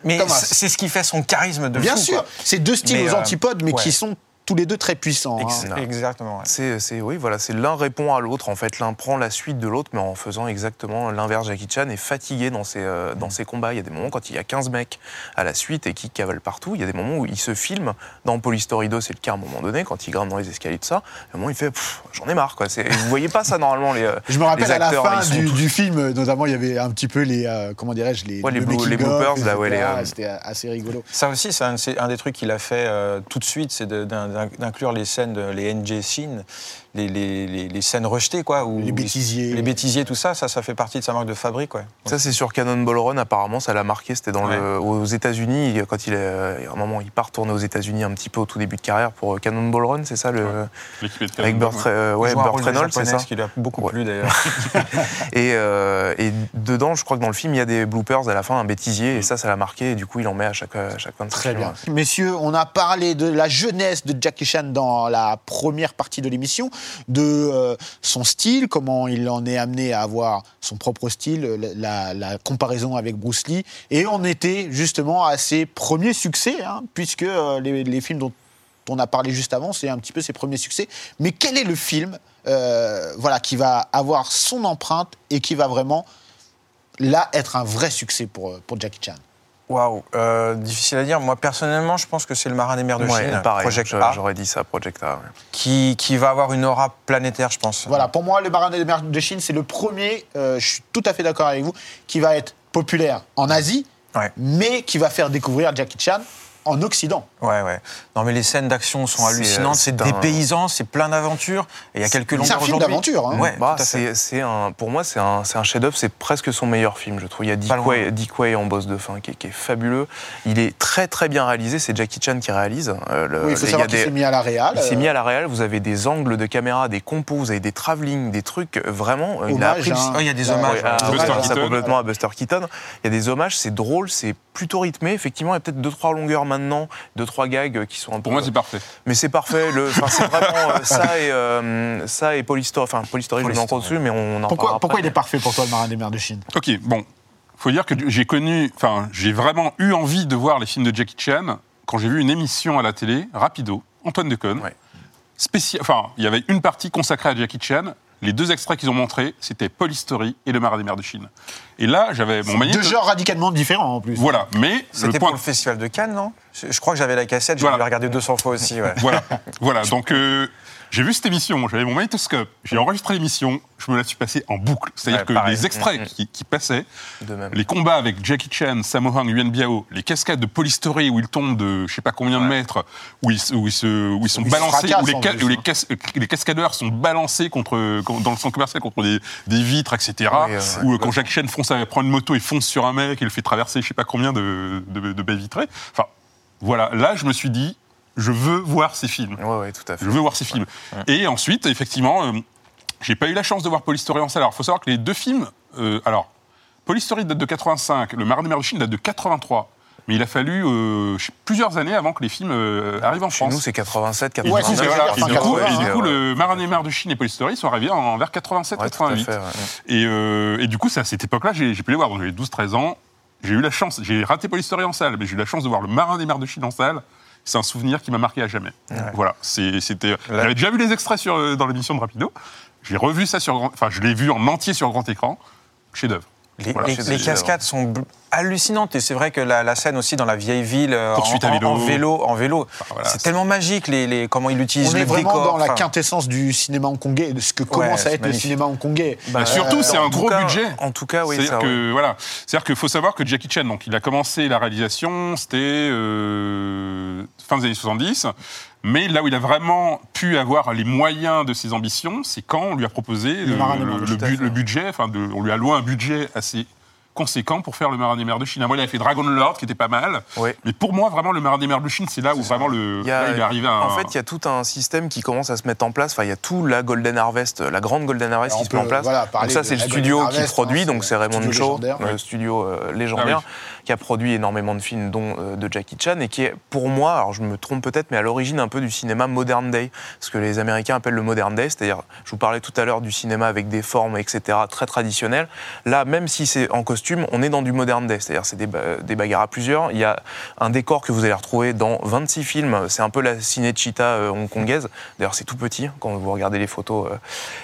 Mais c'est ce qui fait son charisme de Bien fou, sûr, c'est deux styles Mais, aux euh, antipodes, mais ouais. qui sont tous les deux très puissants. hein. Ex- hein. Exactement. ouais. C'est, oui, voilà, c'est l'un répond à l'autre. En fait, l'un prend la suite de l'autre, mais en faisant exactement l'inverse. Jackie Chan est fatigué dans ses, euh, dans ses combats. Il y a des moments quand il y a 15 mecs à la suite et qui cavalent partout. Il y a des moments où il se filme. Dans Police Story 2, c'est le cas à un moment donné, quand il grimpe dans les escaliers de ça. À un moment, il fait J'en ai marre. Quoi. C'est, vous voyez pas ça normalement, les, euh, Je me rappelle les à la acteurs. fin du, tous- du film, notamment, il y avait un petit peu les, euh, comment dirais-je, les, Ouais, les blue- les bloopers, là, ouais, euh, C'était assez rigolo. Ça aussi, c'est un, des trucs qu'il a fait euh, tout de suite, c'est de- d'un- d'inclure les scènes, les NG scenes, les, les, les- les scènes rejetées, quoi. où Les bêtisiers. Les bêtisiers, tout ça, ça, ça fait partie de sa marque de fabrique, quoi. Ça, c'est sur Cannonball Run, apparemment, ça l'a marqué. C'était dans Ouais. le, aux États-Unis, quand il est, à un moment, il part tourner aux États-Unis un petit peu au tout début de carrière pour euh, Cannonball Run, c'est ça le, L'équipe est Avec Burt, euh, ouais, Burt de Reynolds, c'est ça ce qui lui a beaucoup Ouais. plu, d'ailleurs. et, euh, et dedans, je crois que dans le film, il y a des bloopers à la fin, un bêtisier, et ça, ça l'a marqué, et du coup, il en met à chaque, à chaque fin de ses Très bien. Messieurs, on a parlé de la jeunesse de Jackie Chan dans la première partie de l'émission, de euh, son style, comment il en est amené à avoir son propre style, euh, la, comparaison avec Bruce Lee. Et on était justement à ses premiers succès, hein, puisque euh, les, films dont on a parlé juste avant, c'est un petit peu ses premiers succès. Mais quel est le film voilà, qui va avoir son empreinte et qui va vraiment, là, être un vrai succès pour, pour Jackie Chan? Waouh, euh, difficile à dire. Moi, personnellement, je pense que c'est le marin des mers de Ouais, Chine, pareil, Project je- A, j'aurais dit ça, Project A. ouais. qui, qui va avoir une aura planétaire, je pense. Voilà, pour moi, le Marin des mers de Chine, c'est le premier, euh, je suis tout à fait d'accord avec vous, qui va être populaire en Asie, Ouais. mais qui va faire découvrir Jackie Chan en Occident. Ouais, ouais. Non, mais les scènes d'action sont C'est, hallucinantes. euh, C'est c'est un- dépaysant, c'est plein d'aventures. Et il y a quelques C'est longueurs un film d'aventure, hein. Ouais, Bah, c'est, c'est un, pour moi, c'est un, c'est un chef-d'œuvre. C'est presque son meilleur film, je trouve. Il y a Dick. Way, Dick Way en boss de fin qui est, qui est fabuleux. Il est très très bien réalisé. C'est Jackie Chan qui réalise. Euh, le- oui, il faut il y a savoir qu'il des- s'est mis à la réal. Il s'est euh, mis à la réal. Vous avez des angles de caméra, des compos, vous avez des travelling, des trucs euh, vraiment. euh, il a Hommage, appris hein. Oh, il y a des hommages. À- Buster Keaton. complètement à Buster Keaton. Il y a des hommages, c'est drôle, c'est plutôt rythmé. Effectivement, il y a peut-être deux trois longueurs maintenant, deux trois gags qui sont un peu. Pour moi, c'est parfait. Mais c'est parfait. Le, enfin, c'est vraiment euh, ça et euh, ça et Polystory. Enfin, Polystory, je vais encore dessus, mais on en Pourquoi, parlera pourquoi il est parfait pour toi, le Marin des mers de Chine? Ok, bon. Faut dire que j'ai connu, enfin, j'ai vraiment eu envie de voir les films de Jackie Chan quand j'ai vu une émission à la télé, Rapido, Antoine Decaune. Ouais. Spécial, enfin, il y avait une partie consacrée à Jackie Chan. Les deux extraits qu'ils ont montrés, c'était Polystory et Le Marin des mers de Chine. Et là, j'avais mon magnéto- Deux genres radicalement différents en plus. Voilà, mais C'était point. pour le festival de Cannes, non? Je, je crois que j'avais la cassette, j'ai Voilà. dû la regarder 200 fois aussi. Ouais. Voilà, voilà. Donc euh, j'ai vu cette émission, j'avais mon magnétoscope, j'ai enregistré l'émission, je me la suis passée en boucle. C'est-à-dire Ouais, que pareil. les extraits qui, qui passaient, De même. les combats avec Jackie Chan, Sammo Hung, Yuan Biao, les cascades de Polystory où ils tombent de je sais pas combien de mètres, où ils, se- où ils, se- où ils sont Ils balancés, où, les, où les hein. cas- les cascadeurs sont balancés contre, con- dans le centre commercial contre des, des vitres, etc. Oui, euh, ou euh, quand Jackie Chan fonce, prend une moto et fonce sur un mec et le fait traverser je sais pas combien de, de, de baies vitrées. Enfin, voilà, là je me suis dit, je veux voir ces films. Ouais, ouais, tout à fait. Je veux voir ces films. Et ensuite, effectivement, euh, j'ai pas eu la chance de voir Polystory en salle. Alors, il faut savoir que les deux films. euh, alors, Polystory date de 85, Le Marin des mers de Chine date de 83. Mais il a fallu euh, plusieurs années avant que les films euh, arrivent en Chez France. nous, c'est 87, et du Ouais, 89. coup, c'est voilà, et du coup, 80, et du coup, ouais. le Marin des mers de Chine et Polystory sont arrivés en, vers 87, Ouais, tout à 88. fait, ouais. Et, et du coup, c'est à cette époque-là, j'ai j'ai pu les voir. Donc, j'avais 12-13 ans. J'ai eu la chance, j'ai raté Polystory en salle, mais j'ai eu la chance de voir le Marin des mers de Chine en salle. C'est un souvenir qui m'a marqué à jamais. Voilà, c'était. J'avais déjà vu les extraits sur, euh, dans l'émission de Rapido. J'ai revu ça sur, grand- enfin, je l'ai vu en entier sur grand écran. Chef-d'œuvre. Les, Voilà, les- chez les eux, cascades sont hallucinantes et c'est vrai que la, la scène aussi dans la vieille ville euh, en, vélo. en vélo, en vélo, voilà, c'est c'est- tellement magique les, les- comment il utilise On le est vraiment décor. dans la quintessence du cinéma hongkongais, de ce que commence à c'est être le cinéma hongkongais. Bah, surtout, c'est en un gros cas- budget. En tout cas, oui, C'est-à-dire ça, que ouais. voilà, c'est-à-dire qu'il faut savoir que Jackie Chan, donc il a commencé la réalisation, c'était euh, fin des années 70, mais là où il a vraiment pu avoir les moyens de ses ambitions, c'est quand on lui a proposé le, bu- le budget, enfin de- on lui a loué un budget assez conséquent pour faire le Marin des mers de Chine. Moi, il avait fait Dragon Lord, qui était pas mal, Oui. mais pour moi, vraiment, le Marin des mers de Chine, c'est là où vraiment le, Il a- là, il est arrivé à un... En fait, il y a tout un système qui commence à se mettre en place. Enfin, il y a tout la Golden Harvest, la grande Golden Harvest Alors, qui se met en place. voilà, donc ça, c'est le studio Golden qui Harvest, produit. hein, donc c'est Raymond légendaire. le studio euh, légendaire, Ah qui a produit énormément de films, dont euh, de Jackie Chan, et qui est, pour moi, alors je me trompe peut-être, mais à l'origine un peu du cinéma modern day, ce que les Américains appellent le modern day, c'est-à-dire, je vous parlais tout à l'heure du cinéma avec des formes, etc., très traditionnelles. Là, même si c'est en costume, on est dans du modern day, c'est-à-dire c'est des, ba- des bagarres à plusieurs. Il y a un décor que vous allez retrouver dans 26 films. C'est un peu la Cinecittà euh, hongkongaise. D'ailleurs, c'est tout petit hein, quand vous regardez les photos. euh.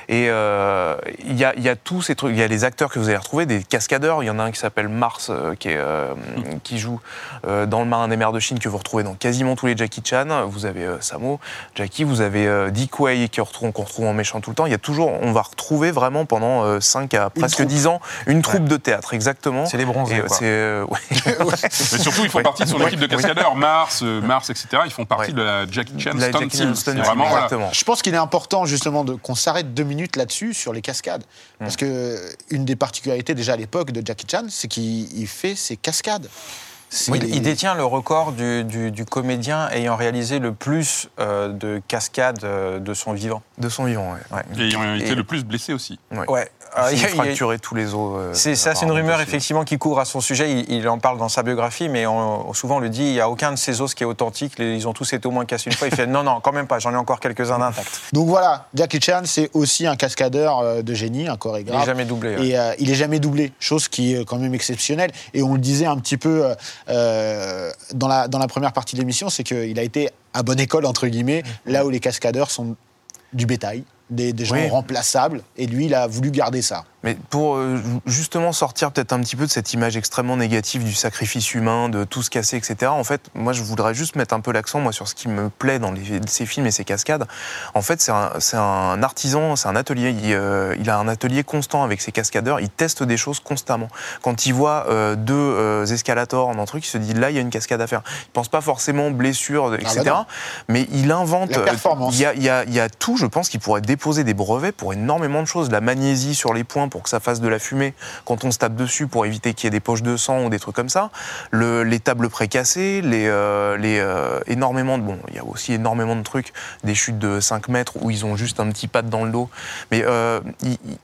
Et euh, il y, a, tous ces trucs. Il y a les acteurs que vous allez retrouver, des cascadeurs. Il y en a un qui s'appelle Mars, qui, est, euh, qui joue euh, dans Le Marin des Mers de Chine, que vous retrouvez dans quasiment tous les Jackie Chan. Vous avez euh, Samo, Jackie, vous avez euh, Dick Wei qui retrouve- qu'on retrouve en méchant tout le temps. Il y a toujours, on va retrouver vraiment pendant 5 à presque troupe. 10 ans une troupe de théâtre, exactement. C'est les bronzés, Et, quoi. euh, ouais. Mais surtout, ils font partie de son équipe de cascadeurs. Mars, euh, Mars, etc. Ils font partie de la Jackie Chan La Stunt Jackie Team. Vraiment, voilà. Je pense qu'il est important justement de- qu'on s'arrête deux minutes là-dessus sur les cascades, parce que une des particularités déjà à l'époque de Jackie Chan, c'est qu'il il fait ses cascades. C'est Oui, les- il détient le record du, du- du comédien ayant réalisé le plus euh, de cascades euh, de son vivant. de son vivant. Ouais. Et ont été Et- le plus blessés aussi. Ouais. Alors, il a- fracturé tous les os. euh, C'est ça, c'est une rumeur aussi. effectivement qui court à son sujet. Il, il en parle dans sa biographie, mais on- souvent on le dit, il n'y a aucun de ces os qui est authentique. Ils ont tous été au moins cassés une fois. Il fait non, non, quand même pas. J'en ai encore quelques-uns d'intacts. Donc voilà, Jackie Chan, c'est aussi un cascadeur de génie, un Il n'est chorégraphe. jamais doublé. ouais. Et euh, il est jamais doublé, chose qui est quand même exceptionnelle. Et on le disait un petit peu euh, dans, la, dans la première partie de l'émission, c'est qu'il a été à bonne école, entre guillemets, là où les cascadeurs sont du bétail, des, des gens Oui. remplaçables. Et lui, il a voulu garder ça. Mais pour euh, justement sortir peut-être un petit peu de cette image extrêmement négative du sacrifice humain, de tout se casser, etc. En fait, moi, je voudrais juste mettre un peu l'accent moi sur ce qui me plaît dans les- ces films et ces cascades. En fait, c'est un, artisan, c'est un atelier. Il, euh, il a un atelier constant avec ses cascadeurs. Il teste des choses constamment. Quand il voit euh, deux escalators dans un truc, il se dit là, il y a une cascade à faire. Il pense pas forcément blessure, etc. bah non. mais il invente. La performance. Il y a, il y a- il y a tout. Je pense qu'il pourrait déposer des brevets pour énormément de choses. La magnésie sur les points pour que ça fasse de la fumée quand on se tape dessus pour éviter qu'il y ait des poches de sang ou des trucs comme ça. Le- les tables précassées, les, euh, les euh, énormément de bon, il y a aussi énormément de trucs, des chutes de 5 mètres où ils ont juste un petit pad dans le dos. Mais euh,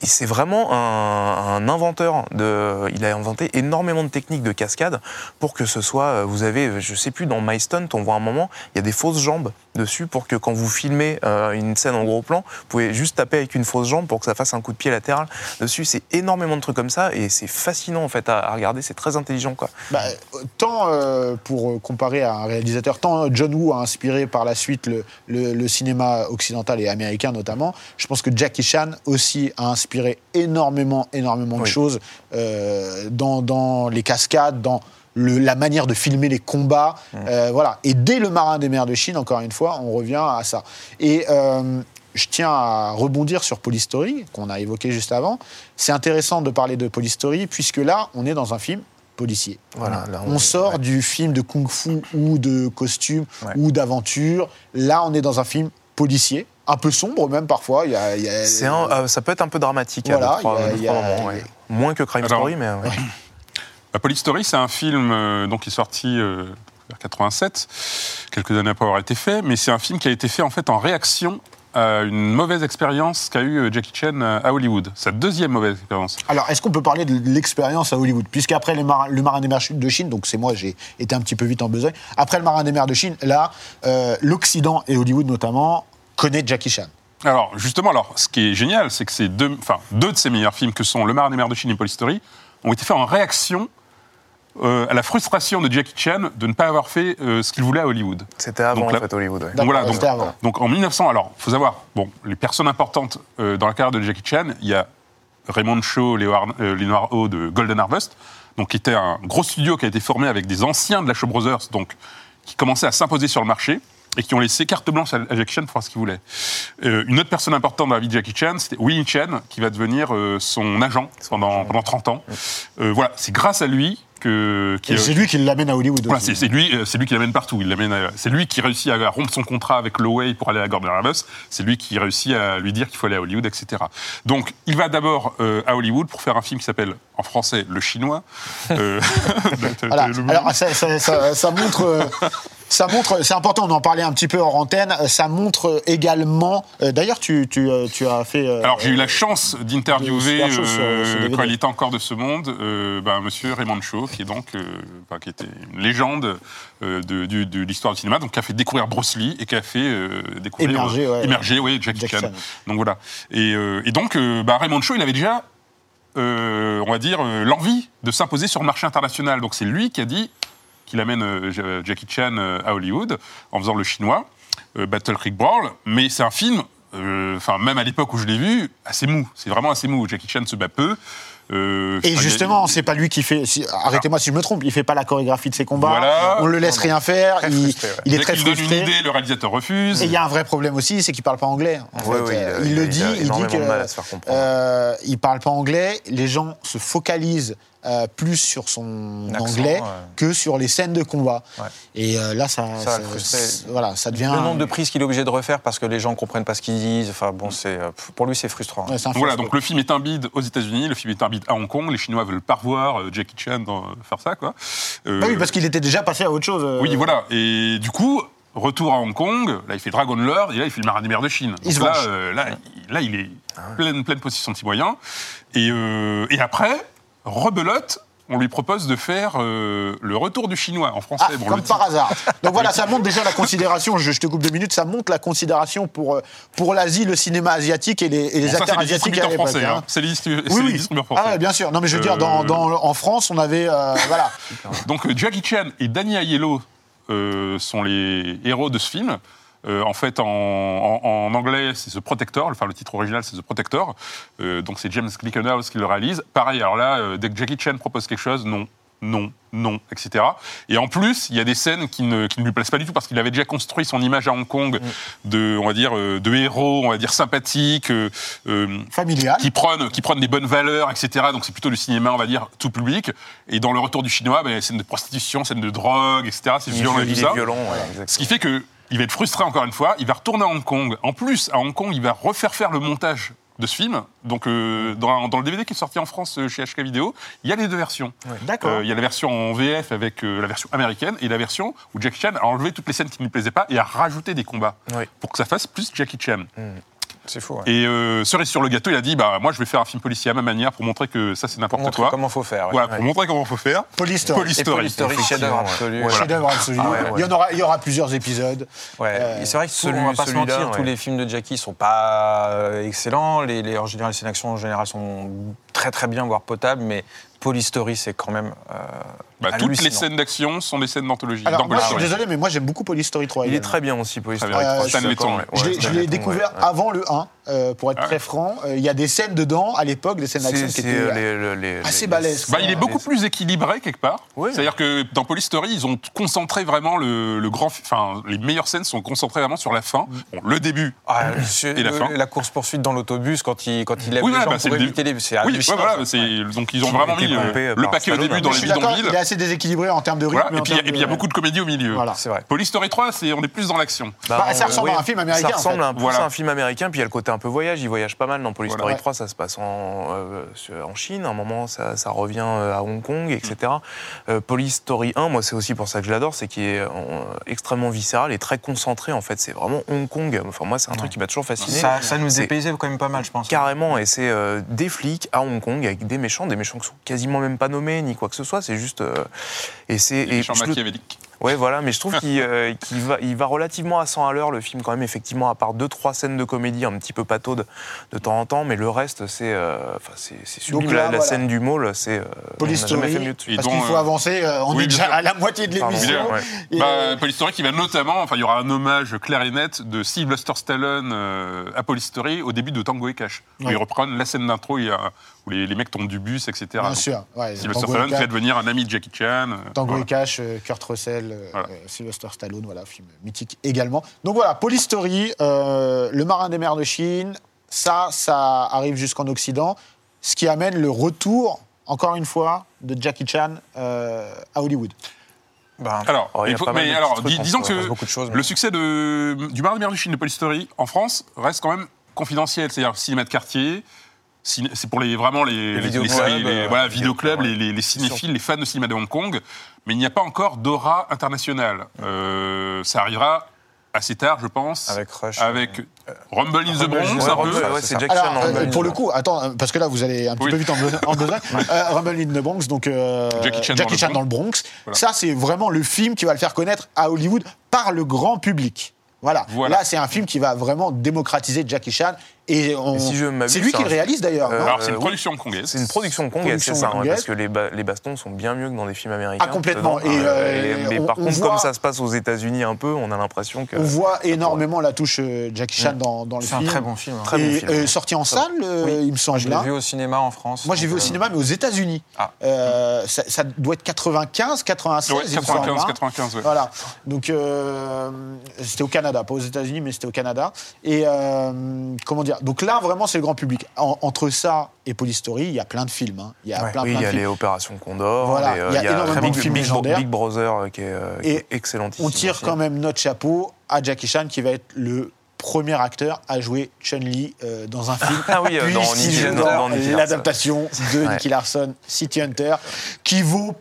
c'est vraiment un, inventeur. De, il a inventé énormément de techniques de cascade pour que ce soit. Vous avez, je sais plus, dans My Stunt, on voit un moment, il y a des fausses jambes dessus pour que quand vous filmez une scène en gros plan, vous pouvez juste taper avec une fausse jambe pour que ça fasse un coup de pied latéral dessus. C'est énormément de trucs comme ça et c'est fascinant en fait à, regarder. C'est très intelligent quoi. Bah, tant euh, pour euh, comparer à un réalisateur, tant John Woo a inspiré par la suite le, le- le cinéma occidental et américain notamment, je pense que Jackie Chan aussi a inspiré énormément, énormément de choses euh, dans, dans les cascades, dans le- la manière de filmer les combats. euh, voilà. Et dès le Marin des mers de Chine, encore une fois, on revient à ça. Et euh, je tiens à rebondir sur Polystory, qu'on a évoqué juste avant. C'est intéressant de parler de Polystory, puisque là, on est dans un film policier. Voilà, là, on, sort du film de kung-fu ou de costume Ouais. ou d'aventure. Là, on est dans un film policier, un peu sombre même parfois. Il y a, il y a- C'est un- euh, ça peut être un peu dramatique Voilà, y a- moments, ouais. Moins que Crime Alors- Story, mais ouais. La Police Story, c'est un film euh, donc, qui est sorti euh, vers 87, quelques années après avoir été fait, mais c'est un film qui a été fait en fait en réaction à une mauvaise expérience qu'a eu euh, Jackie Chan euh, à Hollywood. Sa deuxième mauvaise expérience. Alors, est-ce qu'on peut parler de l'expérience à Hollywood? Puisqu'après mar- le Marin des mers de Chine, donc c'est moi, j'ai été un petit peu vite en besogne. Après le Marin des mers de Chine, là, euh, l'Occident et Hollywood notamment connaît Jackie Chan. Alors, justement, alors, ce qui est génial, c'est que ces deux, deux de ses meilleurs films, que sont Le Marin des mers de Chine et Police Story, ont été faits en réaction euh, à la frustration de Jackie Chan de ne pas avoir fait euh, ce qu'il voulait à Hollywood. C'était avant Donc en fait Hollywood. ouais. D'accord, voilà, donc, donc en 1900, alors, faut savoir, bon, les personnes importantes euh, dans la carrière de Jackie Chan, il y a Raymond Shaw, euh, Léonard Ho de Golden Harvest, donc qui était un gros studio qui a été formé avec des anciens de la Shaw Brothers, donc qui commençaient à s'imposer sur le marché et qui ont laissé carte blanche à, Jackie Chan pour faire ce qu'il voulait. Euh, une autre personne importante dans la vie de Jackie Chan, c'était Winnie Chen, qui va devenir euh, son agent pendant, pendant 30 ans. Euh, voilà, c'est grâce à lui que... C'est lui qui l'amène à Hollywood voilà, c'est lui, euh, c'est lui qui l'amène partout. Il l'amène. C'est lui qui réussit à rompre son contrat avec Lowey pour aller à Gordon Harvest. C'est lui qui réussit à lui dire qu'il faut aller à Hollywood, etc. Donc, il va d'abord euh, à Hollywood pour faire un film qui s'appelle en français Le Chinois. Euh, Voilà. Alors ça, ça- ça- ça montre, ça montre, c'est important. On en parlait un petit peu hors antenne. Ça montre également. euh, D'ailleurs, tu, tu, euh, tu as fait. euh, Alors j'ai eu la chance d'interviewer quand il était encore de ce monde, ben, Monsieur Raymond Shaw, qui est donc, qui était une légende de, l'histoire du cinéma, donc qui a fait découvrir Bruce Lee et qui a fait découvrir Émerger, ouais. émerger, ouais, Jackie, Chan. Donc voilà. Et, et donc bah, Raymond Shaw, il avait déjà, on va dire, l'envie de s'imposer sur le marché international. Donc c'est lui qui a dit qu'il amène euh, Ja- Jackie Chan euh, à Hollywood en faisant le chinois, euh, Battle Creek Brawl. Mais c'est un film, euh, enfin même à l'époque où je l'ai vu, assez mou. C'est vraiment assez mou. Jackie Chan se bat peu. Euh, Et justement, il c'est pas lui qui fait. si- Arrêtez-moi si je me trompe. Il fait pas la chorégraphie de ses combats. Voilà. On le laisse rien faire. Il, frustré, ouais. il est dès très qu'il donne une frustré. idée, le réalisateur refuse. Et il y a un vrai problème aussi, c'est qu'il parle pas anglais. en Ouais, fait. ouais, il il le il dit, a il dit que de mal à se faire comprendre. euh, il parle pas anglais. Les gens se focalisent euh, plus sur son anglais ouais. que sur les scènes de combat. Ouais. Et euh, là, ça, voilà, ça devient. Le nombre de prises qu'il est obligé de refaire parce que les gens comprennent pas ce qu'ils disent. Enfin bon, c'est euh, pour lui c'est frustrant. Voilà, donc le film est un bide aux États-Unis, le film est un bide à Hong Kong. Les Chinois veulent pas revoir Jackie Chan dans, faire ça, quoi. Euh, Bah oui, parce qu'il était déjà passé à autre chose. euh, Oui, voilà. Et du coup, retour à Hong Kong. Là, il fait Dragon Lord et là, il fait le Marin des mers de Chine. Donc là, euh, là, il, là, il est pleine, pleine possession de ses moyens. Et, euh, et après, rebelote. On lui propose de faire euh, le retour du chinois en français. Ah, Bon, comme par hasard. Donc voilà, ça montre déjà la considération, je, je te coupe deux minutes, ça montre la considération pour, euh, pour l'Asie, le cinéma asiatique et les, et les Bon, ça, acteurs c'est les asiatiques français. hein. hein. C'est les, distribu- c'est Oui, les oui. distributeurs français. Ah ouais, bien sûr. Non, mais je veux dire, dans, Euh, dans- en France, on avait. euh, voilà. Donc Jackie Chan et Danny Aiello sont les héros de ce film. Euh, en fait, en, en- en anglais, c'est The Protector. Enfin, le titre original, c'est The Protector. Euh, donc, c'est James Glickenhaus qui le réalise. Pareil, alors là, euh, dès que Jackie Chan propose quelque chose, non, non, non, etc. Et en plus, il y a des scènes qui ne, qui ne lui plaisent pas du tout parce qu'il avait déjà construit son image à Hong Kong de, on va dire, de héros, on va dire sympathique, euh, Familial. qui prennent, qui des bonnes valeurs, etc. Donc c'est plutôt du cinéma, on va dire, tout public. Et dans le retour du chinois, ben, scène de prostitution, scène de drogue, etc. C'est violent et il tout est ça. violent, ouais, Ce qui fait que il va être frustré encore une fois. Il va retourner à Hong Kong. En plus, à Hong Kong, il va refaire faire le montage de ce film. Donc euh, dans, dans le DVD qui est sorti en France euh, chez HK Vidéo, il y a les deux versions. D'accord. Euh, il y a la version en VF avec la version américaine et la version où Jackie Chan a enlevé toutes les scènes qui ne lui plaisaient pas et a rajouté des combats pour que ça fasse plus Jackie Chan. C'est fou. ouais. Et euh, cerise sur le gâteau, il a dit bah moi je vais faire un film policier à ma manière pour montrer que ça c'est Pour n'importe montrer quoi. comment faut faire. ouais. Voilà, pour montrer comment faut faire. Police Story. Police Et Story. Police Story, chef-d'œuvre absolu. ouais. Chef-d'œuvre absolu. Ah ouais, ouais. Il, y en aura, il y aura plusieurs épisodes. Ouais. Euh, c'est vrai que celui- on va pas se mentir, tous les films de Jackie sont pas euh, excellents. Les, les- en général, les scènes d'action en général sont très très bien, voire potables, mais Police Story, c'est quand même. euh, Bah, toutes les scènes d'action sont des scènes d'anthologie. Alors, dans moi, je suis désolé, mais moi, j'aime beaucoup Police Story 3. Il est très bien aussi, Police Très Story bien. 3. Stan je Letton. ouais. Ouais, l'ai- découvert ouais. avant le 1, euh, pour être Ouais. très franc. Euh, Il y a des scènes dedans, à l'époque, des scènes d'action qui étaient euh, les- les- les- assez les- balèzes. Bah, il est les- beaucoup plus équilibré quelque part. Oui. C'est-à-dire que dans Police Story, ils ont concentré vraiment le, le grand. Enfin, les meilleures scènes sont concentrées vraiment sur la fin. Bon, le début. Ah, Et la le- fin course poursuite dans l'autobus quand il quand il lève Oui, les voilà, jambes bah, c'est pour le éviter les. C'est Oui, ouais, voilà. Donc ils ont vraiment mis le, paquet au début dans les bidonvilles. il est assez déséquilibré en termes de rythme. Voilà, et puis il y a- y beaucoup de comédie au milieu. Voilà. C'est vrai. Police Story 3, c'est on est plus dans l'action. Bah, ça on- ressemble à un film américain, Ça ressemble un peu à un film américain, puis il y a le côté un peu voyage. Il voyage pas mal dans Police Voilà. Story Ouais. 3, ça se passe en, euh, en Chine. À un moment, ça, ça revient euh, à Hong Kong, etc. Euh, Police Story 1, moi, c'est aussi pour ça que je l'adore, c'est qu'il est euh, extrêmement viscéral et très concentré. En fait, c'est vraiment Hong Kong. Enfin, moi, c'est un truc qui m'a toujours fasciné. Ça, ça nous dépaysait quand même pas mal, je pense. Carrément, et c'est euh, des flics à Hong Kong avec des méchants, des méchants qui sont quasiment même pas nommés ni quoi que ce soit. C'est juste euh, et c'est Et et Ouais, voilà, mais je trouve qu'il euh, va, il va relativement à 100 à l'heure, le film, quand même, effectivement, à part deux, trois scènes de comédie un petit peu pataude de temps en temps, mais le reste, c'est euh, enfin, c'est c'est sublime. Donc là, la, voilà. scène du mall, c'est. euh, Police Story, fait mieux dessus. Parce qu'il faut euh, avancer, euh, on oui, est déjà à la moitié de l'émission. Ouais. Bah, euh, Police Story qui va notamment, enfin il y aura un hommage clair et net de Sylvester Stallone euh, à Police Story au début de Tango et Cash. Où Ouais. ils reprennent la scène d'intro il y a- où les, les mecs tombent du bus, etc. Bien Donc, sûr. Ouais, Sylvester Stallone fait devenir un ami de Jackie Chan. euh, Tango voilà. et Cash, euh, Kurt Russell, euh, Voilà. euh, Sylvester Stallone, voilà, film mythique également. Donc voilà, Police Story, euh, Le Marin des mers de Chine, ça, ça arrive jusqu'en Occident, ce qui amène le retour, encore une fois, de Jackie Chan euh, à Hollywood. Ben, Alors, Oh, il faut- mais alors, dis- disons que beaucoup de choses, mais- le succès de, du Marin des mers de Chine de Police Story en France reste quand même confidentiel. C'est-à-dire cinéma de quartier. C'est pour les, vraiment les, les, les- euh, voilà, vidéoclubs, les, les- les cinéphiles, les fans de cinéma de Hong Kong. Mais il n'y a pas encore d'aura internationale. Euh, ça arrivera assez tard, je pense. Avec Rush. Avec Rumble in the Bronx, the un peu. ouais, ça, ouais, c'est c'est ça. Jackson Alors, en euh, Rumble. pour le coup, attends, euh, parce que là, vous allez un petit Oui. peu vite en, be- en besogne. Euh, Rumble in the Bronx, donc euh, Jackie Chan dans le Chan dans le Bronx. Voilà. Ça, c'est vraiment le film qui va le faire connaître à Hollywood par le grand public. Voilà. Voilà. Là, c'est un film qui va vraiment démocratiser Jackie Chan. Et, on- Et si je m'abuse, c'est lui qui le réalise d'ailleurs. Euh, Alors, c'est une oui. production congolaise. C'est une production congolaise, c'est ça, hein, parce que les, ba- les bastons sont bien mieux que dans des films américains. Ah, complètement. Et, Euh, euh, mais on- par on contre, voit- comme ça se passe aux États-Unis un peu, on a l'impression que. On voit énormément la touche euh, Jackie Chan dans, dans le C'est un film. très bon film. hein. Très bon film. euh, sorti en salle, euh, il me semble. Je l'ai hein. vu au cinéma en France. Moi, j'ai vu au euh, cinéma, mais aux États-Unis. Ah. Euh, ça, ça doit être 95, 96. Ouais, il me semble, 95, hein. 95, ouais. Voilà. Donc, euh, c'était au Canada, pas aux États-Unis, mais c'était au Canada. Et euh, comment dire Donc là, vraiment, c'est le grand public. En- entre ça et Polystory, il y a plein de films. hein. Il y a Ouais. plein, Oui, plein il y a films. les Opérations Condor, Voilà, euh, il y a énormément Big, de films Big- légendaires. Big Brother euh, qui est, euh, Et excellent. On tire quand même notre chapeau à Jackie Chan, qui va être le premier acteur à jouer Chun-Li euh, dans un film. Ah oui, euh, dans joue l'adaptation de Ouais. Nicky Larson, City Hunter, qui vaut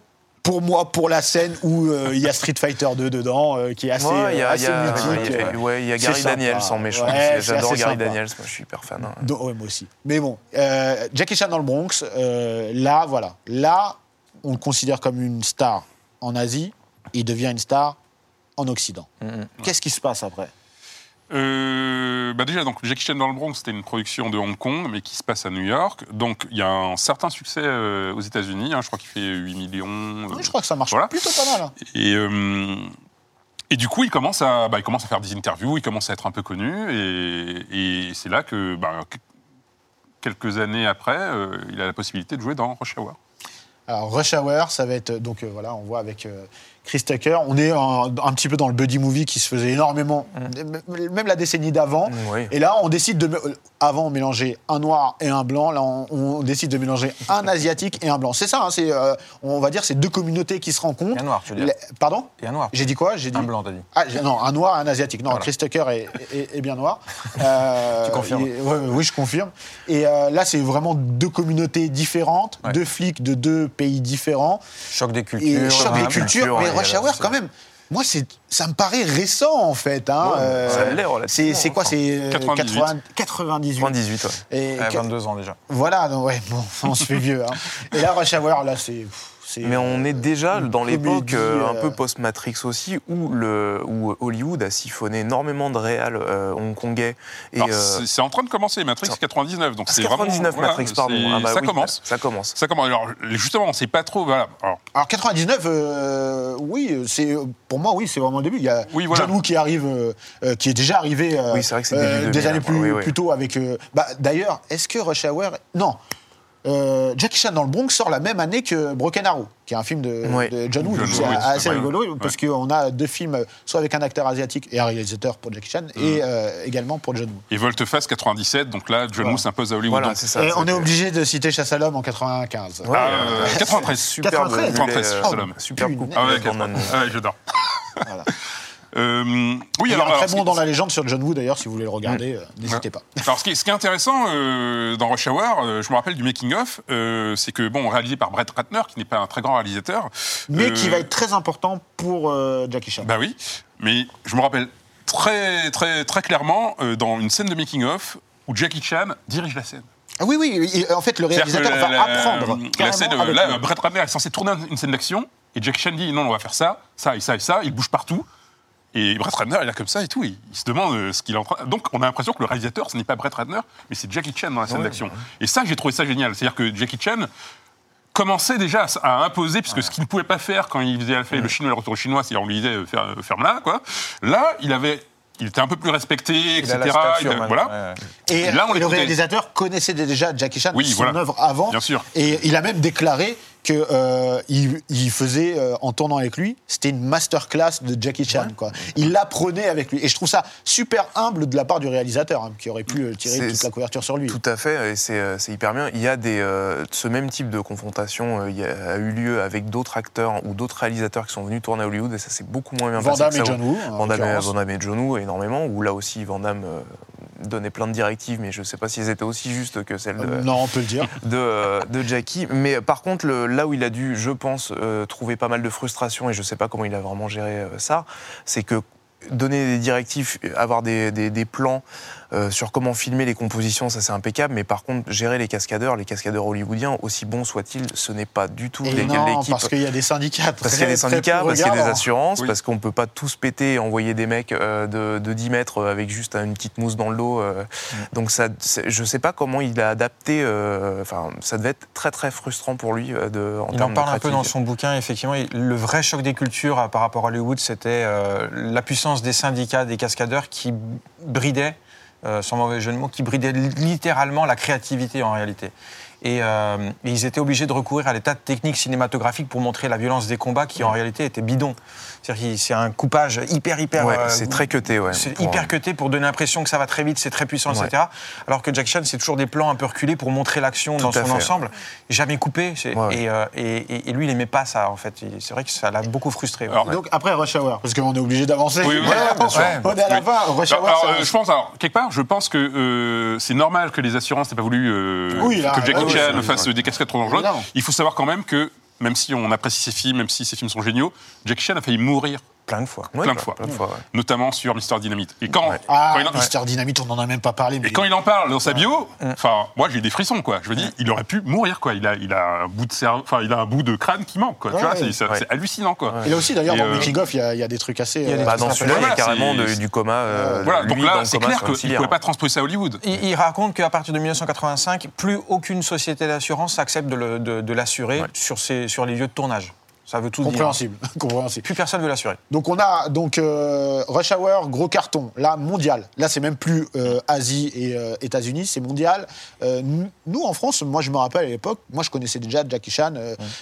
pour moi pour la scène où euh, il y a Street Fighter 2 dedans, euh, qui est assez, Ouais, il y a, assez y a- mythique. il y a- euh. ouais, il y a C'est Gary. Daniels en méchant. Ouais, J'adore Gary. Daniels, moi je suis hyper fan. hein. Donc, ouais, moi aussi. Mais bon, euh, Jackie Chan dans le Bronx, euh, là, voilà. Là, on le considère comme une star en Asie, il devient une star en Occident. Mhm. Qu'est-ce qui se passe après? Euh, bah déjà, donc Jackie Chan dans le Bronx, c'était une production de Hong Kong, mais qui se passe à New York. Donc il y a un certain succès euh, aux États-Unis. hein, je crois qu'il fait 8 millions. euh, Oui, Je crois que ça marche Voilà. plutôt pas mal. hein. Et, et du coup, il commence, à, bah, il commence à faire des interviews, il commence à être un peu connu. Et, et c'est là que, bah, que- quelques années après, euh, il a la possibilité de jouer dans Rush Hour. Alors, Rush Hour, ça va être. Donc, euh, voilà, on voit avec euh, Chris Tucker. On est un, un petit peu dans le buddy movie qui se faisait énormément, même la décennie d'avant. Oui. Et là, on décide de. Avant, on mélangeait un noir et un blanc. Là, on, on décide de mélanger un asiatique et un blanc. C'est ça, hein, c'est, euh, on va dire, c'est deux communautés qui se rencontrent. Et un noir, tu veux dire. Les- Pardon? Et un noir. J'ai dit quoi? J'ai dit Un blanc, t'as dit. Ah, non, un noir et un asiatique. Non, Voilà. Chris Tucker est, est- est bien noir. Euh, Tu confirmes ouais, Oui, je confirme. Et euh, là, c'est vraiment deux communautés différentes, Ouais. deux flics de deux pays différents. Choc des Et cultures. choc des cultures. culture, mais Rush Hour, quand même, moi, c'est, ça me paraît récent, en fait. Hein. Ouais, Euh, c'est, c'est quoi enfin. C'est euh, 98. 80 98. 98, ouais. Et Ouais, que- 22 ans déjà. voilà, donc, ouais, bon, on se fait vieux. hein. Et là, Rush Hour, là, c'est. Mais on est euh, déjà dans l'époque euh, un euh, peu post-Matrix aussi, où, le, où Hollywood a siphonné énormément de réals euh, hongkongais. Et, Alors, euh, c'est- c'est en train de commencer, Matrix ça- 99. Donc ah, c'est 99 vraiment, voilà, Matrix, pardon. c'est- Ah bah ça oui, commence. Ça commence. Ça commence. Alors, justement, on ne sait pas trop. Voilà. Alors, Alors 99, euh, oui, c'est pour moi, oui, c'est vraiment le début. Il y a Oui, voilà. John Woo qui arrive, euh, euh, qui est déjà arrivé euh, Oui, c'est vrai que c'est début euh, 2000, des années plus, oui, oui. plus tôt avec. euh, bah, D'ailleurs, est-ce que Rush Hour, non. Euh, Jackie Chan dans le Bronx sort la même année que Broken Arrow, qui est un film de, Ouais. de John Woo. C'est assez rigolo Ouais. parce qu'on a deux films, soit avec un acteur asiatique et un réalisateur pour Jackie Chan, et euh, également pour John Woo. et Volte-Face 97. Donc là, John. Woo s'impose à Hollywood. Voilà, Donc, c'est ça. et on est obligé de citer Chasse à l'homme en 95. Ouais, Ah, euh, euh, 93. Superbe 93. mulet, 93, euh, Shalom. Super coupe. Ah ah ouais, j'adore. Voilà. Euh, oui, alors, un très alors, ce bon dans la légende sur John Woo d'ailleurs, si vous voulez le regarder, euh, n'hésitez pas. Alors, ce qui est, ce qui est intéressant euh, dans Rush Hour, euh, je me rappelle du making-of, euh, c'est que, bon, réalisé par Brett Ratner, qui n'est pas un très grand réalisateur. mais qui va être très important pour Jackie Chan. Bah oui, mais je me rappelle très, très, très clairement dans une scène de making-of où Jackie Chan dirige la scène. Ah oui, oui, en fait, le réalisateur que va la- apprendre. La scène, là. Brett Ratner est censé tourner une scène d'action, et Jackie Chan dit non, on va faire ça, ça et ça et ça, il bouge partout. Et Brett Ratner, il est là comme ça et tout, il, il se demande euh, ce qu'il est en train. Donc, on a l'impression que le réalisateur, ce n'est pas Brett Ratner, mais c'est Jackie Chan dans la scène d'action. Et ça, j'ai trouvé ça génial. C'est-à-dire que Jackie Chan commençait déjà à, imposer, puisque ce qu'il ne pouvait pas faire quand il faisait fait le chinois, le retour au chinois, c'est-à-dire on lui disait euh, euh, ferme-la, quoi. Là, il avait. Il était un peu plus respecté, Il etc. a la stature, Il a- man. voilà. Et, Et là, on le réalisateur connaissait déjà Jackie Chan, Oui, son voilà. œuvre avant. Bien sûr. Et il a même déclaré que euh, il, il faisait, euh, en tournant avec lui, c'était une masterclass de Jackie Chan. Quoi. Il l'apprenait avec lui. Et je trouve ça super humble de la part du réalisateur, hein, qui aurait pu euh, tirer C'est- toute la couverture sur lui. Tout à fait, et c'est c'est hyper bien. Il y a des, ce même type de confrontation il y a, a eu lieu avec d'autres acteurs ou d'autres réalisateurs qui sont venus tourner à Hollywood, et ça s'est beaucoup moins bien Van passé. Damme et. John Woo. en Van Damme, et- John Woo énormément, où là aussi Van Damme donnait plein de directives, mais je ne sais pas si elles étaient aussi justes que celles de, Non, on peut le dire. de, de Jackie. Mais par contre, le- là où il a dû, je pense, euh, trouver pas mal de frustration, et je ne sais pas comment il a vraiment géré euh, ça, c'est que donner des directives, avoir des, plans euh, sur comment filmer les compositions, ça c'est impeccable. Mais par contre, gérer les cascadeurs, les cascadeurs hollywoodiens, aussi bons soient-ils, ce n'est pas du tout l'équipe. parce qu'il y a des syndicats. Parce qu'il y a des syndicats, parce qu'il y a des assurances, Oui. parce qu'on peut pas tous péter et envoyer des mecs euh, de, de 10 mètres euh, avec juste une petite mousse dans le dos. euh. Donc ça, je sais pas comment il a adapté. euh, Enfin, ça devait être très très frustrant pour lui de. En Il en de parle un peu dans son bouquin, effectivement. Le vrai choc des cultures par rapport à Hollywood, c'était euh, la puissance des syndicats, des cascadeurs qui bridaient, sans mauvais jeu de mots, qui bridaient littéralement la créativité en réalité. Et, euh, et ils étaient obligés de recourir à des tas de techniques cinématographiques pour montrer la violence des combats qui en réalité étaient bidons. C'est-à-dire que c'est un coupage hyper, hyper. Ouais, euh, c'est très cuté, ouais. c'est pour- hyper cuté pour donner l'impression que ça va très vite, c'est très puissant, Ouais. etc. Alors que Jack Chan, c'est toujours des plans un peu reculés pour montrer l'action dans son fait. ensemble, jamais coupé. c'est- Ouais. Et, euh, et- et- et lui, il aimait pas ça, en fait. C'est vrai que ça l'a beaucoup frustré. ouais. Alors, Donc après Rush Hour, parce qu'on est obligé d'avancer. Oui, oui, Voilà, bien sûr. on est à la Oui. fin. Rush Hour, Alors, euh, je pense, alors, quelque part, je pense que euh, c'est normal que les assurances n'aient pas voulu euh, Oui, là, que Jackie fasse des cascades trop dangereuses. Il faut savoir quand même que, même si on apprécie ses films, même si ses films sont géniaux, Jackie Chan a failli mourir, Plein de fois. Ouais, plein de fois. Plein de fois, ouais. notamment sur Mister Dynamite. Et quand, Ah, quand il en- Mister Dynamite, on n'en a même pas parlé. Mais et quand il en parle dans sa bio, enfin, moi j'ai eu des frissons, quoi. Je veux dire, il aurait pu mourir, quoi. Il a, il a un bout de cerveau, enfin, il a un bout de crâne qui manque, quoi. Ouais, tu vois, ouais. c'est- hallucinant, quoi. Et là aussi, d'ailleurs, dans euh, Making of, il y, a- il y a des trucs assez. il y a des euh, Bah, dans celui-là, il y a carrément de- du coma. euh, Voilà, lui donc là, c'est clair qu'il ne pouvait pas transposer ça à Hollywood. Il, raconte qu'à partir de 1985, plus aucune société d'assurance accepte de, l'assurer sur les lieux de tournage. Ça veut tout dire. compréhensible. compréhensible. Plus personne ne veut l'assurer. Donc on a donc euh, Rush Hour, gros carton, là mondial. Là c'est même plus euh, Asie et euh, États-Unis, c'est mondial. Nous, en France, moi je me rappelle à l'époque, moi je connaissais déjà Jackie Chan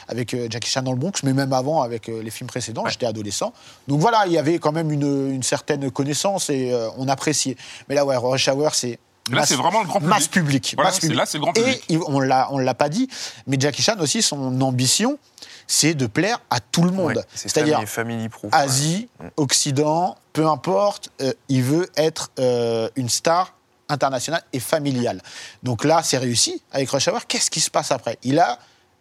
avec Jackie Chan dans le Bronx, mais même avant avec les films précédents, j'étais adolescent. Donc voilà, il y avait quand même une, une certaine connaissance et on appréciait. Mais là ouais, Rush Hour c'est Là, c'est vraiment le grand public. Masse public. Voilà, masse c'est- public. là, c'est le grand public. Et on l'a, on l'a pas dit, mais Jackie Chan aussi, son ambition, c'est de plaire à tout le monde. Ouais, C'est-à-dire. Asie, Occident, peu importe, euh, il veut être euh, une star internationale et familiale. Donc là, c'est réussi avec Rush Hour. Qu'est-ce qui se passe après? Il a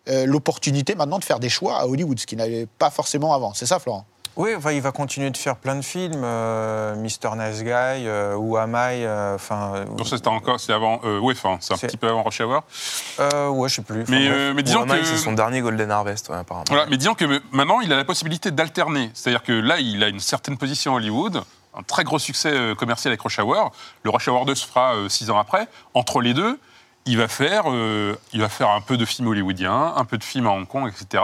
euh, l'opportunité maintenant de faire des choix à Hollywood, ce qu'il n'avait pas forcément avant. C'est ça, Florent? Oui, enfin, il va continuer de faire plein de films, euh, Mr. Nice Guy, euh, ou Am I, euh, enfin. euh, Donc ça, c'était encore, c'est avant, euh, ouais, enfin, c'est un petit peu avant Rush Hour. euh, ouais, je sais plus. Mais, bref. euh, mais disons que, c'est son dernier Golden Harvest, ouais, apparemment. voilà, mais disons que maintenant, il a la possibilité d'alterner. C'est-à-dire que là, il a une certaine position à Hollywood, un très gros succès commercial avec Rush Hour. Le Rush Hour 2 se fera euh, six ans après. Entre les deux, il va faire, euh, il va faire un peu de films hollywoodiens, un peu de films à Hong Kong, etc.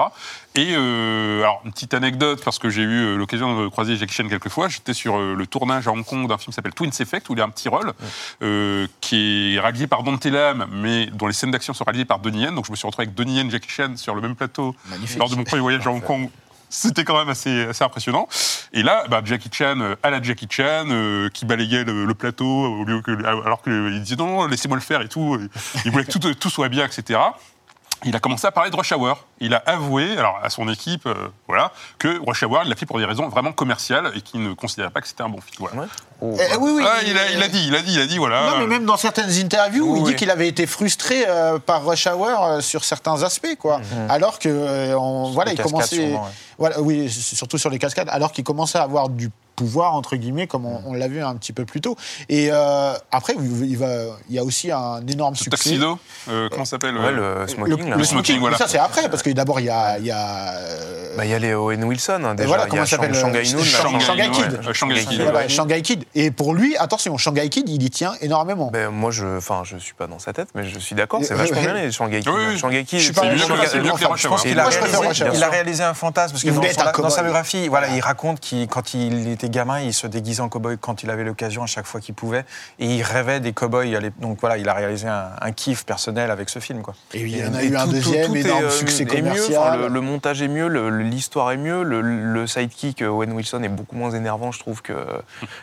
Et euh, alors une petite anecdote parce que j'ai eu euh, l'occasion de croiser Jackie Chan quelques fois. J'étais sur le tournage à Hong Kong d'un film qui s'appelle Twins Effect où il a un petit rôle euh, qui est réalisé par Don Lam, mais dont les scènes d'action sont réalisées par Donnie Yen. Donc je me suis retrouvé avec Donnie Yen, Jackie Chan sur le même plateau Magnifique. lors de mon premier voyage à Hong Kong. C'était quand même assez, assez impressionnant. Et là, bah, Jackie Chan, euh, à la Jackie Chan, euh, qui balayait le, plateau au lieu que, alors qu'il disait non, laissez-moi le faire et tout. Il voulait que tout, tout soit bien, etc. Il a commencé à parler de Rush Hour. Il a avoué, alors à son équipe, euh, voilà, que Rush Hour, il l'a fait pour des raisons vraiment commerciales et qu'il ne considérait pas que c'était un bon film. Voilà. Ouais. Eh, oui, oui. Ah, il, a, il a dit, il a dit, il a dit, voilà. Non, mais même dans certaines interviews, Oui, il dit qu'il avait été frustré euh, par Rush Hour euh, sur certains aspects, quoi. Alors que, euh, on- voilà, il commençait, sûrement, ouais. voilà, oui, surtout sur les cascades, alors qu'il commençait à avoir du pouvoir entre guillemets, comme on, on l'a vu un petit peu plus tôt. Et euh, après, il, va, il y a aussi un énorme Le succès. Tuxedo, euh, comment ça s'appelle Ouais, euh, le smoking, le, là. le Le smoking, voilà. ça c'est après, parce que d'abord il y a, il y a, euh, Bah, Il y a les Owen Wilson, hein, déjà. voilà, il y comment a ça s'appelle, Shang- euh, Shanghai Noon. là, Shanghai- Shanghai Kid. ouais, euh, Shanghai Kid. voilà, ouais. Shanghai Kid. Et pour lui, attention, Shanghai Kid, il y tient énormément. Ben, moi, je, enfin, je suis pas dans sa tête, mais je suis d'accord. C'est vachement bien les Shanghai Kid. Oui. Shanghai Kid, c'est mieux Il a, réalisé, un fantasme parce que dans, sa biographie, voilà, il raconte qu'il quand il était gamin, il se déguisait en cow-boy quand il avait l'occasion à chaque fois qu'il pouvait, et il rêvait des cow-boys. Donc voilà, il a réalisé un, un kiff personnel avec ce film, quoi. Et il y en a eu un tout- deuxième, tout est, énorme euh, succès est mieux, commercial. enfin, le, le montage est mieux, l'histoire est mieux, le, le sidekick euh, Owen Wilson est beaucoup moins énervant, je trouve, que,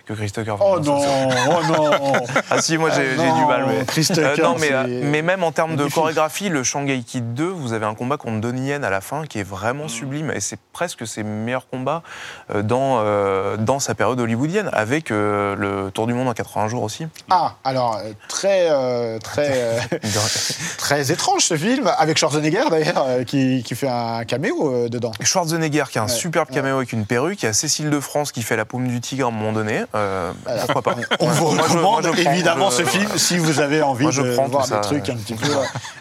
que Chris Tucker. Oh non, oh non Ah si, moi j'ai Ah du mal. Mais, Chris Tucker, non, mais, euh, mais même en termes de chorégraphie, le Shanghai Kid 2, vous avez un combat contre Donnie Yen à la fin qui est vraiment sublime. Et c'est presque ses meilleurs combats euh, dans, dans sa période hollywoodienne, avec euh, le Tour du Monde en 80 jours aussi. Ah, alors, euh, très, euh, très, euh, très étrange ce film, avec Schwarzenegger d'ailleurs, qui, qui fait un caméo dedans. Schwarzenegger qui a un Ouais, superbe caméo avec une perruque, il y a Cécile de France qui fait la paume du tigre à un moment donné. Pourquoi pas On vous Moi, je- moi, recommande je prends, évidemment je- ce film si vous avez envie Moi, de prends voir ça, des trucs ouais. un petit peu,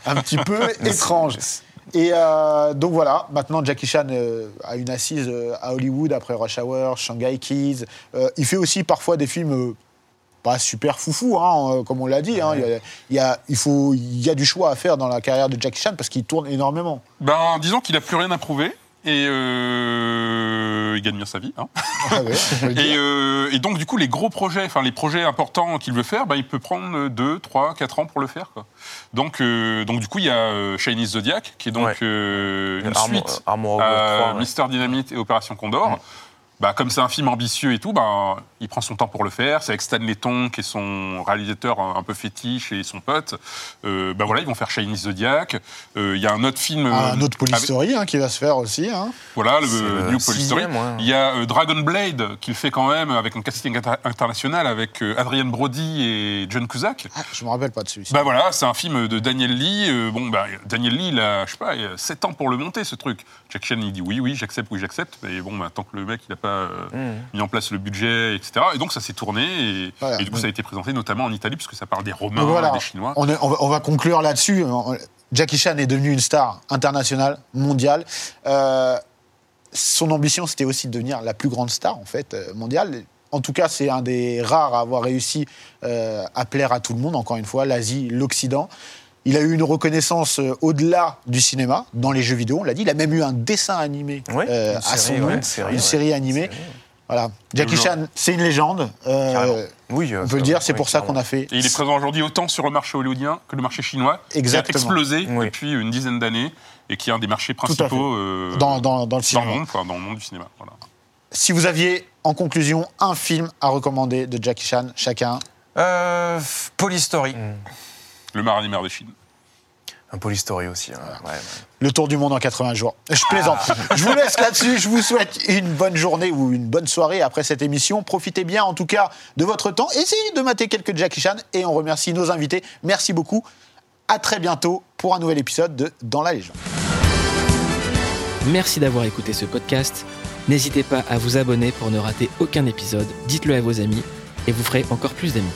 un petit peu étranges. Et euh, donc voilà, maintenant Jackie Chan euh, a une assise euh, à Hollywood après Rush Hour, Shanghai Kids. Il fait aussi parfois des films pas super foufou, hein, comme on l'a dit. hein. Il, y a, il, y a, il, faut, il y a du choix à faire dans la carrière de Jackie Chan parce qu'il tourne énormément. Ben, disons qu'il a plus rien à prouver. Et euh, il gagne bien sa vie. hein. Ah ouais, Et, euh, et donc, du coup, les gros projets, enfin les projets importants qu'il veut faire, ben, il peut prendre 2, 3, 4 ans pour le faire. Quoi. Donc, euh, donc, du coup, il y a Chinese Zodiac, qui est donc Ouais. euh, une Armo- suite à 3, ouais. Mister Dynamite et Opération Condor. Bah, comme c'est un film ambitieux et tout, bah, il prend son temps pour le faire. C'est avec Stan Letton, qui est son réalisateur un un peu fétiche, et son pote. Euh, bah, voilà, ils vont faire Chinese Zodiac. Euh, Il y a un autre film. un euh, autre Police avec- Story hein, qui va se faire aussi. hein. voilà, le New Police Story. ouais. Il y a euh, Dragon Blade, qu'il fait quand même avec un casting inter- international avec euh, Adrian Brody et John Cusack. Ah, je me rappelle pas de celui-ci. Bah voilà, c'est un film de Daniel Lee. Euh, bon, bah, Daniel Lee, il a, je sais pas, il a 7 ans pour le monter, ce truc. Jack Chan, il dit oui, oui, j'accepte, oui, j'accepte. Mais bon, bah, tant que le mec, il n'a pas euh, mis en place le budget, etc. Et donc, ça s'est tourné. Et, Voilà. et du coup, ça a été présenté notamment en Italie, puisque ça parle des Romains, voilà, des Chinois. On, est- on va, on va conclure là-dessus. Jackie Chan est devenu une star internationale, mondiale. Euh, son ambition, c'était aussi de devenir la plus grande star, en fait, euh, mondiale. En tout cas, c'est un des rares à avoir réussi euh, à plaire à tout le monde, encore une fois, l'Asie, l'Occident. Il a eu une reconnaissance euh, au-delà du cinéma, dans les jeux vidéo, on l'a dit. Il a même eu un dessin animé euh, une à série, son ouais, nom, une série, une ouais. série animée. Série. Voilà. Jackie. Chan, c'est une légende. Euh. Oui, euh, on peut le dire, c'est oui, pour ça qu'on a fait Et il est présent aujourd'hui autant sur le marché hollywoodien que le marché chinois, Exactement. qui a explosé Oui. depuis une dizaine d'années et qui est un des marchés principaux euh, dans, dans, dans le dans cinéma. le monde, quoi, dans le monde du cinéma. Voilà. Si vous aviez, en conclusion, un film à recommander de Jackie Chan, chacun, Euh, Police Story. Le Marinier de Chine. Un Polystory aussi. hein. Ouais, ouais. le tour du monde en 80 jours. Je plaisante. Je vous laisse là-dessus. Je vous souhaite une bonne journée ou une bonne soirée après cette émission. Profitez bien, en tout cas, de votre temps. Essayez de mater quelques Jackie Chan et on remercie nos invités. Merci beaucoup. À très bientôt pour un nouvel épisode de Dans la légende. Merci d'avoir écouté ce podcast. N'hésitez pas à vous abonner pour ne rater aucun épisode. Dites-le à vos amis et vous ferez encore plus d'amis.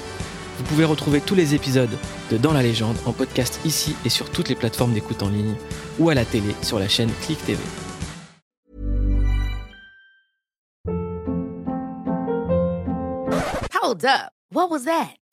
Vous pouvez retrouver tous les épisodes de Dans la légende en podcast ici et sur toutes les plateformes d'écoute en ligne ou à la télé sur la chaîne Click TV. Hold up. What was that?